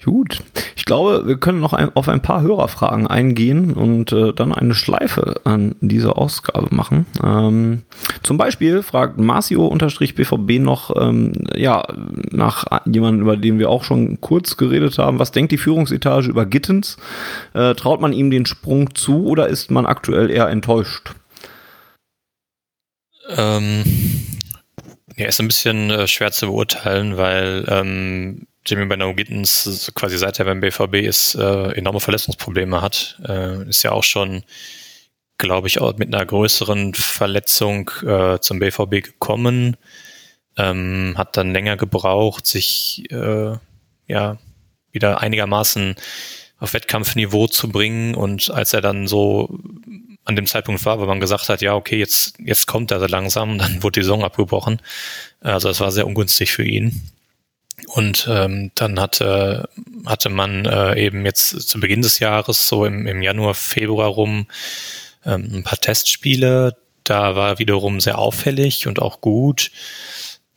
A: Gut, ich glaube, wir können noch ein, auf ein paar Hörerfragen eingehen und äh, dann eine Schleife an dieser Ausgabe machen. Ähm, zum Beispiel fragt Marcio-BVB noch, ähm, ja, nach jemandem, über den wir auch schon kurz geredet haben, was denkt die Führungsetage über Gittens? Äh, traut man ihm den Sprung zu oder ist man aktuell eher enttäuscht?
B: Ähm, ja, ist ein bisschen äh, schwer zu beurteilen, weil ähm, Jimmy Benno Gittens quasi seit er beim BVB ist, äh, enorme Verletzungsprobleme hat. Äh, ist ja auch schon, glaube ich, auch mit einer größeren Verletzung äh, zum BVB gekommen. Ähm, hat dann länger gebraucht, sich äh, ja wieder einigermaßen auf Wettkampfniveau zu bringen. Und als er dann so an dem Zeitpunkt war, wo man gesagt hat, ja, okay, jetzt, jetzt kommt er so langsam, dann wurde die Saison abgebrochen. Also es war sehr ungünstig für ihn. Und ähm, dann hatte, hatte man äh, eben jetzt zu Beginn des Jahres, so im, im Januar, Februar rum, ähm, ein paar Testspiele. Da war wiederum sehr auffällig und auch gut.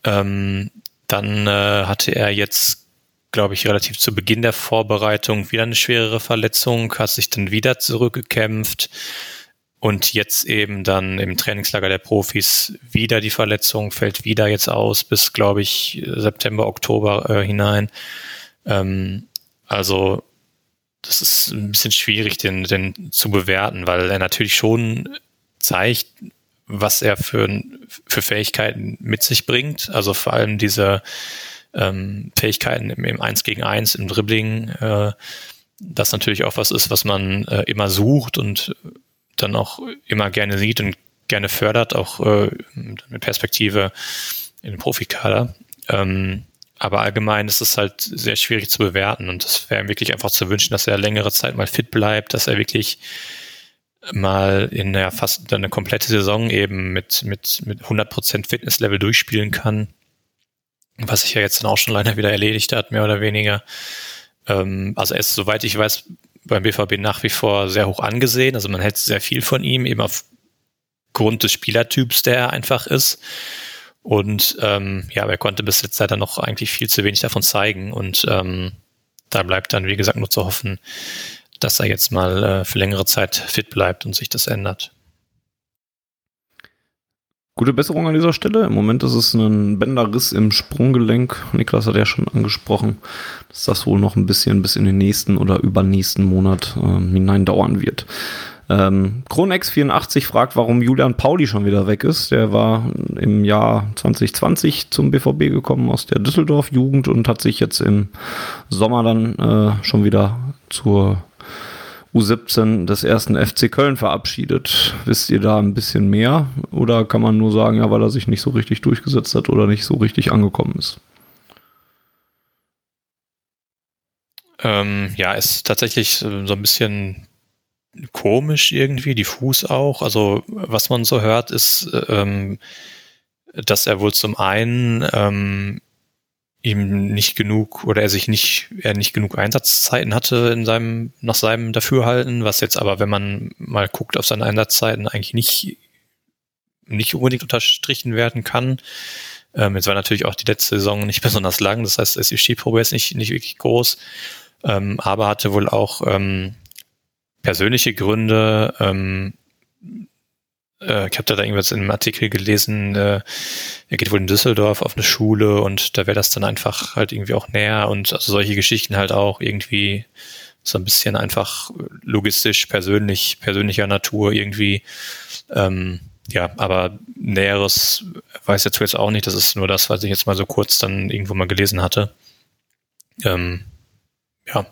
B: Ähm, dann äh, hatte er jetzt, glaube ich, relativ zu Beginn der Vorbereitung wieder eine schwerere Verletzung, hat sich dann wieder zurückgekämpft und jetzt eben dann im Trainingslager der Profis wieder die Verletzung, fällt wieder jetzt aus bis, glaube ich, September, Oktober äh, hinein. Ähm, also das ist ein bisschen schwierig, den, den zu bewerten, weil er natürlich schon zeigt, was er für, für Fähigkeiten mit sich bringt. Also vor allem diese ähm, Fähigkeiten im, im 1 gegen 1, im Dribbling, äh, das natürlich auch was ist, was man äh, immer sucht und dann auch immer gerne sieht und gerne fördert, auch äh, mit Perspektive in den Profikader. Ähm, aber allgemein ist es halt sehr schwierig zu bewerten und es wäre wirklich einfach zu wünschen, dass er längere Zeit mal fit bleibt, dass er wirklich mal in der fast eine komplette Saison eben mit, mit, mit 100% Fitnesslevel durchspielen kann. Was sich ja jetzt dann auch schon leider wieder erledigt hat, mehr oder weniger. Ähm, also er ist, soweit ich weiß, beim BVB nach wie vor sehr hoch angesehen. Also man hält sehr viel von ihm, eben aufgrund des Spielertyps, der er einfach ist. Und ähm, ja, er konnte bis jetzt leider noch eigentlich viel zu wenig davon zeigen. Und ähm, da bleibt dann, wie gesagt, nur zu hoffen, dass er jetzt mal äh, für längere Zeit fit bleibt und sich das ändert.
A: Gute Besserung an dieser Stelle. Im Moment ist es ein Bänderriss im Sprunggelenk. Niklas hat ja schon angesprochen, dass das wohl noch ein bisschen bis in den nächsten oder übernächsten Monat äh, hinein dauern wird. Ähm, Kronex84 fragt, warum Julian Pauli schon wieder weg ist. Der war im Jahr 2020 zum BVB gekommen aus der Düsseldorf-Jugend und hat sich jetzt im Sommer dann äh, schon wieder zur U17 des ersten FC Köln verabschiedet. Wisst ihr da ein bisschen mehr? Oder kann man nur sagen, ja, weil er sich nicht so richtig durchgesetzt hat oder nicht so richtig angekommen ist?
B: Ähm, ja, ist tatsächlich so ein bisschen komisch irgendwie, diffus auch. Also was man so hört, ist, ähm, dass er wohl zum einen ähm, ihm nicht genug oder er sich nicht, er nicht genug Einsatzzeiten hatte in seinem, nach seinem Dafürhalten, was jetzt aber, wenn man mal guckt auf seine Einsatzzeiten, eigentlich nicht, nicht unbedingt unterstrichen werden kann. Ähm, jetzt war natürlich auch die letzte Saison nicht besonders lang, das heißt, die Stichprobe ist nicht, nicht wirklich groß, ähm, aber hatte wohl auch ähm, persönliche Gründe. Ähm, äh, ich habe da irgendwas in einem Artikel gelesen, äh, er geht wohl in Düsseldorf auf eine Schule und da wäre das dann einfach halt irgendwie auch näher und also solche Geschichten halt auch irgendwie so ein bisschen einfach logistisch, persönlich, persönlicher Natur irgendwie. Ähm, ja, aber Näheres weiß jetzt jetzt auch nicht. Das ist nur das, was ich jetzt mal so kurz dann irgendwo mal gelesen hatte. Ähm, ja.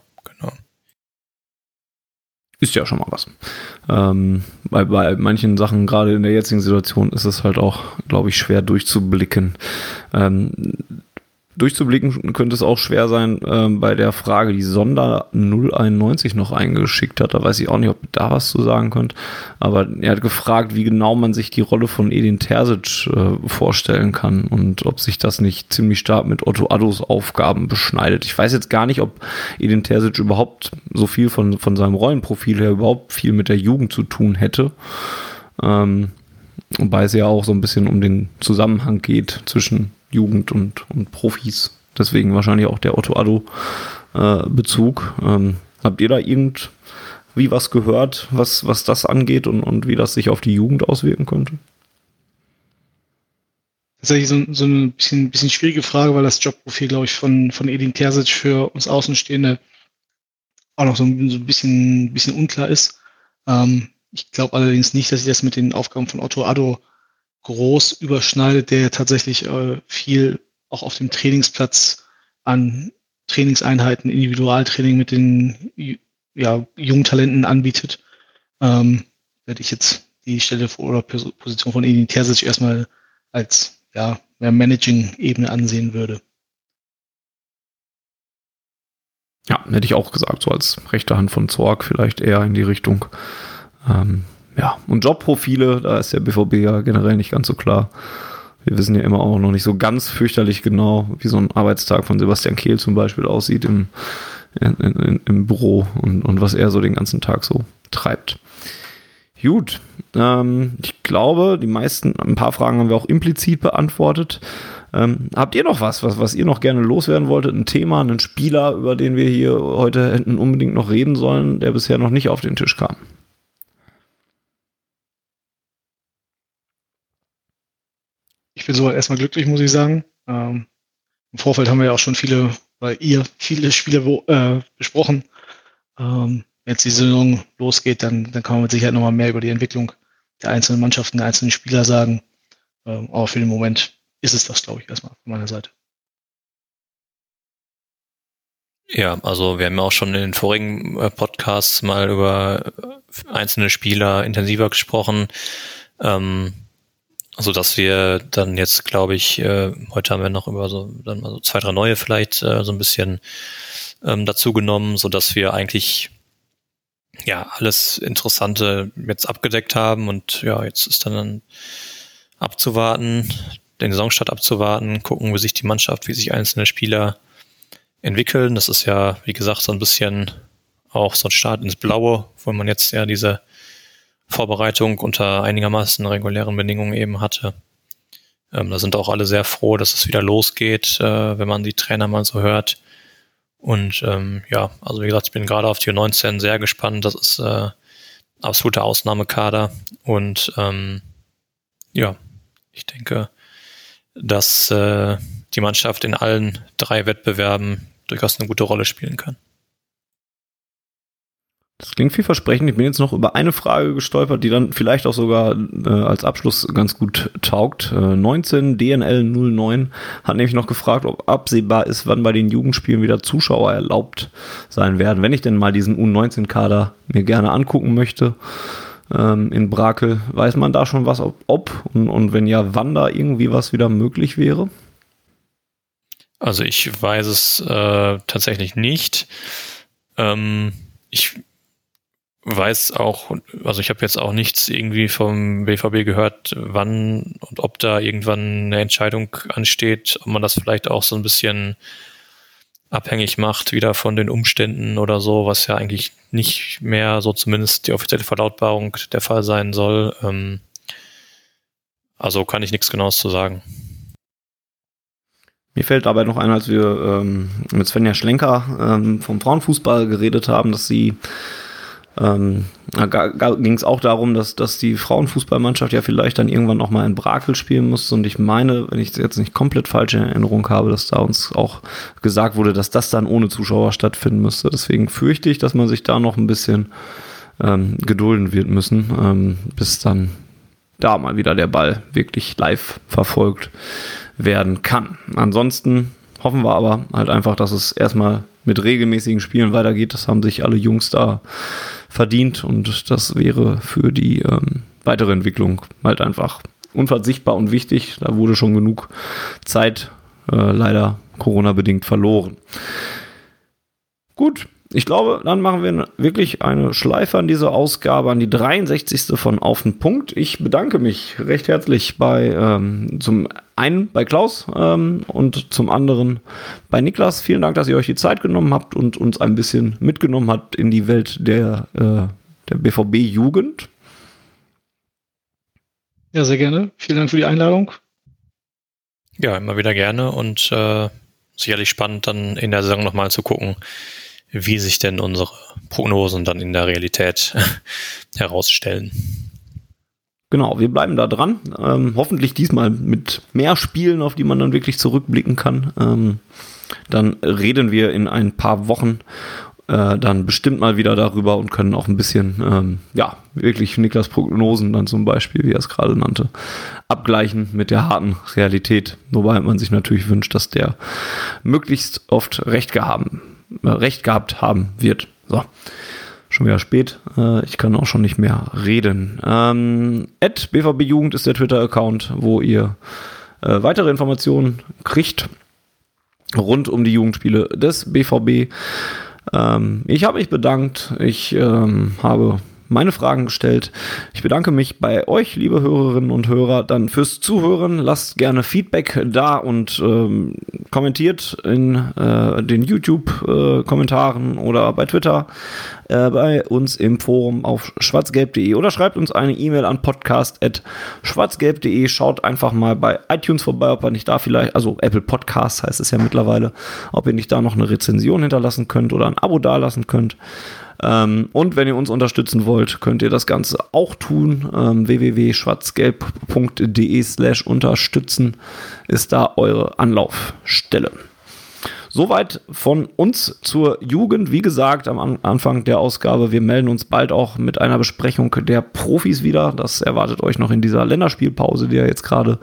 A: Ist ja schon mal was. Ähm, bei, bei manchen Sachen, gerade in der jetzigen Situation, ist es halt auch, glaube ich, schwer durchzublicken. Ähm, durchzublicken könnte es auch schwer sein ähm, bei der Frage, die Sonder 091 noch eingeschickt hat. Da weiß ich auch nicht, ob ihr da was zu sagen könnt. Aber er hat gefragt, wie genau man sich die Rolle von Edin Terzic äh, vorstellen kann und ob sich das nicht ziemlich stark mit Otto Addos Aufgaben beschneidet. Ich weiß jetzt gar nicht, ob Edin Terzic überhaupt so viel von, von seinem Rollenprofil her überhaupt viel mit der Jugend zu tun hätte. Ähm, wobei es ja auch so ein bisschen um den Zusammenhang geht zwischen Jugend und, und Profis. Deswegen wahrscheinlich auch der Otto Addo äh. Ähm, habt ihr da irgendwie was gehört, was, was das angeht und, und wie das sich auf die Jugend auswirken könnte?
C: Tatsächlich so, so eine bisschen, bisschen schwierige Frage, weil das Jobprofil, glaube ich, von, von Edin Terzic für uns Außenstehende auch noch so ein, so ein bisschen, bisschen unklar ist. Ähm, ich glaube allerdings nicht, dass sich das mit den Aufgaben von Otto Addo groß überschneidet, der tatsächlich äh, viel auch auf dem Trainingsplatz an Trainingseinheiten, Individualtraining mit den ja, jungen Talenten anbietet, ähm, werde ich jetzt die Stelle oder Position von Edin Terzic erstmal als ja, mehr Managing-Ebene ansehen würde.
A: Ja, hätte ich auch gesagt, so als rechte Hand von Zorg vielleicht eher in die Richtung. Ähm, ja, und Jobprofile, da ist der BVB ja generell nicht ganz so klar. Wir wissen ja immer auch noch nicht so ganz fürchterlich genau, wie so ein Arbeitstag von Sebastian Kehl zum Beispiel aussieht im, in, in, im Büro und, und was er so den ganzen Tag so treibt. Gut, ähm, ich glaube, die meisten, ein paar Fragen haben wir auch implizit beantwortet. Ähm, habt ihr noch was, was, was ihr noch gerne loswerden wolltet? Ein Thema, einen Spieler, über den wir hier heute hätten unbedingt noch reden sollen, der bisher noch nicht auf den Tisch kam?
C: Bin so erstmal glücklich, muss ich sagen. Ähm, Im Vorfeld haben wir ja auch schon viele, weil ihr viele Spiele äh, besprochen. Ähm, wenn jetzt die Saison losgeht, dann, dann kann man mit Sicherheit nochmal mehr über die Entwicklung der einzelnen Mannschaften, der einzelnen Spieler sagen. Ähm, aber für den Moment ist es das, glaube ich, erstmal von meiner Seite.
B: Ja, also wir haben ja auch schon in den vorigen äh, Podcasts mal über einzelne Spieler intensiver gesprochen, ähm, so dass wir dann jetzt, glaube ich, äh, heute haben wir noch über so dann mal so zwei, drei neue vielleicht äh, so ein bisschen ähm, dazu genommen, so dass wir eigentlich ja alles Interessante jetzt abgedeckt haben und ja, jetzt ist dann abzuwarten, den Saisonstart abzuwarten, gucken, wie sich die Mannschaft, wie sich einzelne Spieler entwickeln. Das ist ja, wie gesagt, so ein bisschen auch so ein Start ins Blaue, wo man jetzt ja diese Vorbereitung unter einigermaßen regulären Bedingungen eben hatte. Ähm, da sind auch alle sehr froh, dass es wieder losgeht, äh, wenn man die Trainer mal so hört. Und ähm, ja, also wie gesagt, ich bin gerade auf die 19 sehr gespannt. Das ist äh, absoluter Ausnahmekader. Und ähm, ja, ich denke, dass äh, die Mannschaft in allen drei Wettbewerben durchaus eine gute Rolle spielen kann.
A: Das klingt vielversprechend. Ich bin jetzt noch über eine Frage gestolpert, die dann vielleicht auch sogar äh, als Abschluss ganz gut taugt. Äh, 19 DNL 09 hat nämlich noch gefragt, ob absehbar ist, wann bei den Jugendspielen wieder Zuschauer erlaubt sein werden. Wenn ich denn mal diesen U19-Kader mir gerne angucken möchte ähm, in Brakel, weiß man da schon was, ob, ob und, und wenn ja, wann da irgendwie was wieder möglich wäre?
B: Also ich weiß es äh, tatsächlich nicht. Ähm, ich weiß auch, also ich habe jetzt auch nichts irgendwie vom BVB gehört, wann und ob da irgendwann eine Entscheidung ansteht, ob man das vielleicht auch so ein bisschen abhängig macht, wieder von den Umständen oder so, was ja eigentlich nicht mehr so zumindest die offizielle Verlautbarung der Fall sein soll. Ähm, also kann ich nichts Genaues zu sagen.
A: Mir fällt dabei noch ein, als wir ähm, mit Svenja Schlenker ähm, vom Frauenfußball geredet haben, dass sie ähm, ging es auch darum, dass, dass die Frauenfußballmannschaft ja vielleicht dann irgendwann noch mal in Brakel spielen muss. Und ich meine, wenn ich jetzt nicht komplett falsche Erinnerung habe, dass da uns auch gesagt wurde, dass das dann ohne Zuschauer stattfinden müsste. Deswegen fürchte ich, dass man sich da noch ein bisschen ähm, gedulden wird müssen, ähm, bis dann da mal wieder der Ball wirklich live verfolgt werden kann. Ansonsten hoffen wir aber halt einfach, dass es erstmal mit regelmäßigen Spielen weitergeht. Das haben sich alle Jungs da verdient und das wäre für die ähm, weitere Entwicklung halt einfach unverzichtbar und wichtig. Da wurde schon genug Zeit äh, leider Corona-bedingt verloren. Gut, ich glaube, dann machen wir wirklich eine Schleife an dieser Ausgabe, an die 63. von Auf den Punkt. Ich bedanke mich recht herzlich bei ähm, zum einen bei Klaus ähm, und zum anderen bei Niklas. Vielen Dank, dass ihr euch die Zeit genommen habt und uns ein bisschen mitgenommen habt in die Welt der, äh, der BVB-Jugend.
C: Ja, sehr gerne. Vielen Dank für die Einladung.
B: Ja, immer wieder gerne und äh, sicherlich spannend, dann in der Saison nochmal zu gucken, wie sich denn unsere Prognosen dann in der Realität herausstellen.
A: Genau, wir bleiben da dran. Ähm, hoffentlich diesmal mit mehr Spielen, auf die man dann wirklich zurückblicken kann. Ähm, dann reden wir in ein paar Wochen äh, dann bestimmt mal wieder darüber und können auch ein bisschen, ähm, ja, wirklich Niklas Prognosen dann zum Beispiel, wie er es gerade nannte, abgleichen mit der harten Realität. Wobei man sich natürlich wünscht, dass der möglichst oft recht gehabt recht gehabt haben wird. So. Schon wieder spät. Äh, ich kann auch schon nicht mehr reden. Ähm, BVB Jugend ist der Twitter-Account, wo ihr äh, weitere Informationen kriegt rund um die Jugendspiele des BVB. Ähm, ich habe mich bedankt. Ich ähm, habe meine Fragen gestellt. Ich bedanke mich bei euch, liebe Hörerinnen und Hörer, dann fürs Zuhören. Lasst gerne Feedback da und ähm, kommentiert in äh, den YouTube-Kommentaren äh, oder bei Twitter äh, bei uns im Forum auf schwarzgelb.de oder schreibt uns eine E-Mail an podcast.schwarzgelb.de. Schaut einfach mal bei iTunes vorbei, ob ihr nicht da vielleicht, also Apple Podcasts heißt es ja mittlerweile, ob ihr nicht da noch eine Rezension hinterlassen könnt oder ein Abo dalassen könnt. Ähm, und wenn ihr uns unterstützen wollt, könnt ihr das Ganze auch tun. Ähm, www.schwarzgelb.de slash unterstützen ist da eure Anlaufstelle. Soweit von uns zur Jugend. Wie gesagt, am Anfang der Ausgabe, wir melden uns bald auch mit einer Besprechung der Profis wieder. Das erwartet euch noch in dieser Länderspielpause, die ja jetzt gerade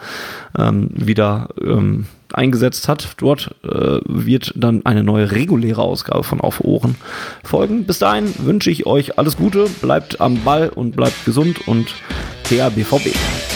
A: ähm, wieder ähm, eingesetzt hat. Dort äh, wird dann eine neue reguläre Ausgabe von Auf Ohren folgen. Bis dahin wünsche ich euch alles Gute, bleibt am Ball und bleibt gesund und der BVB.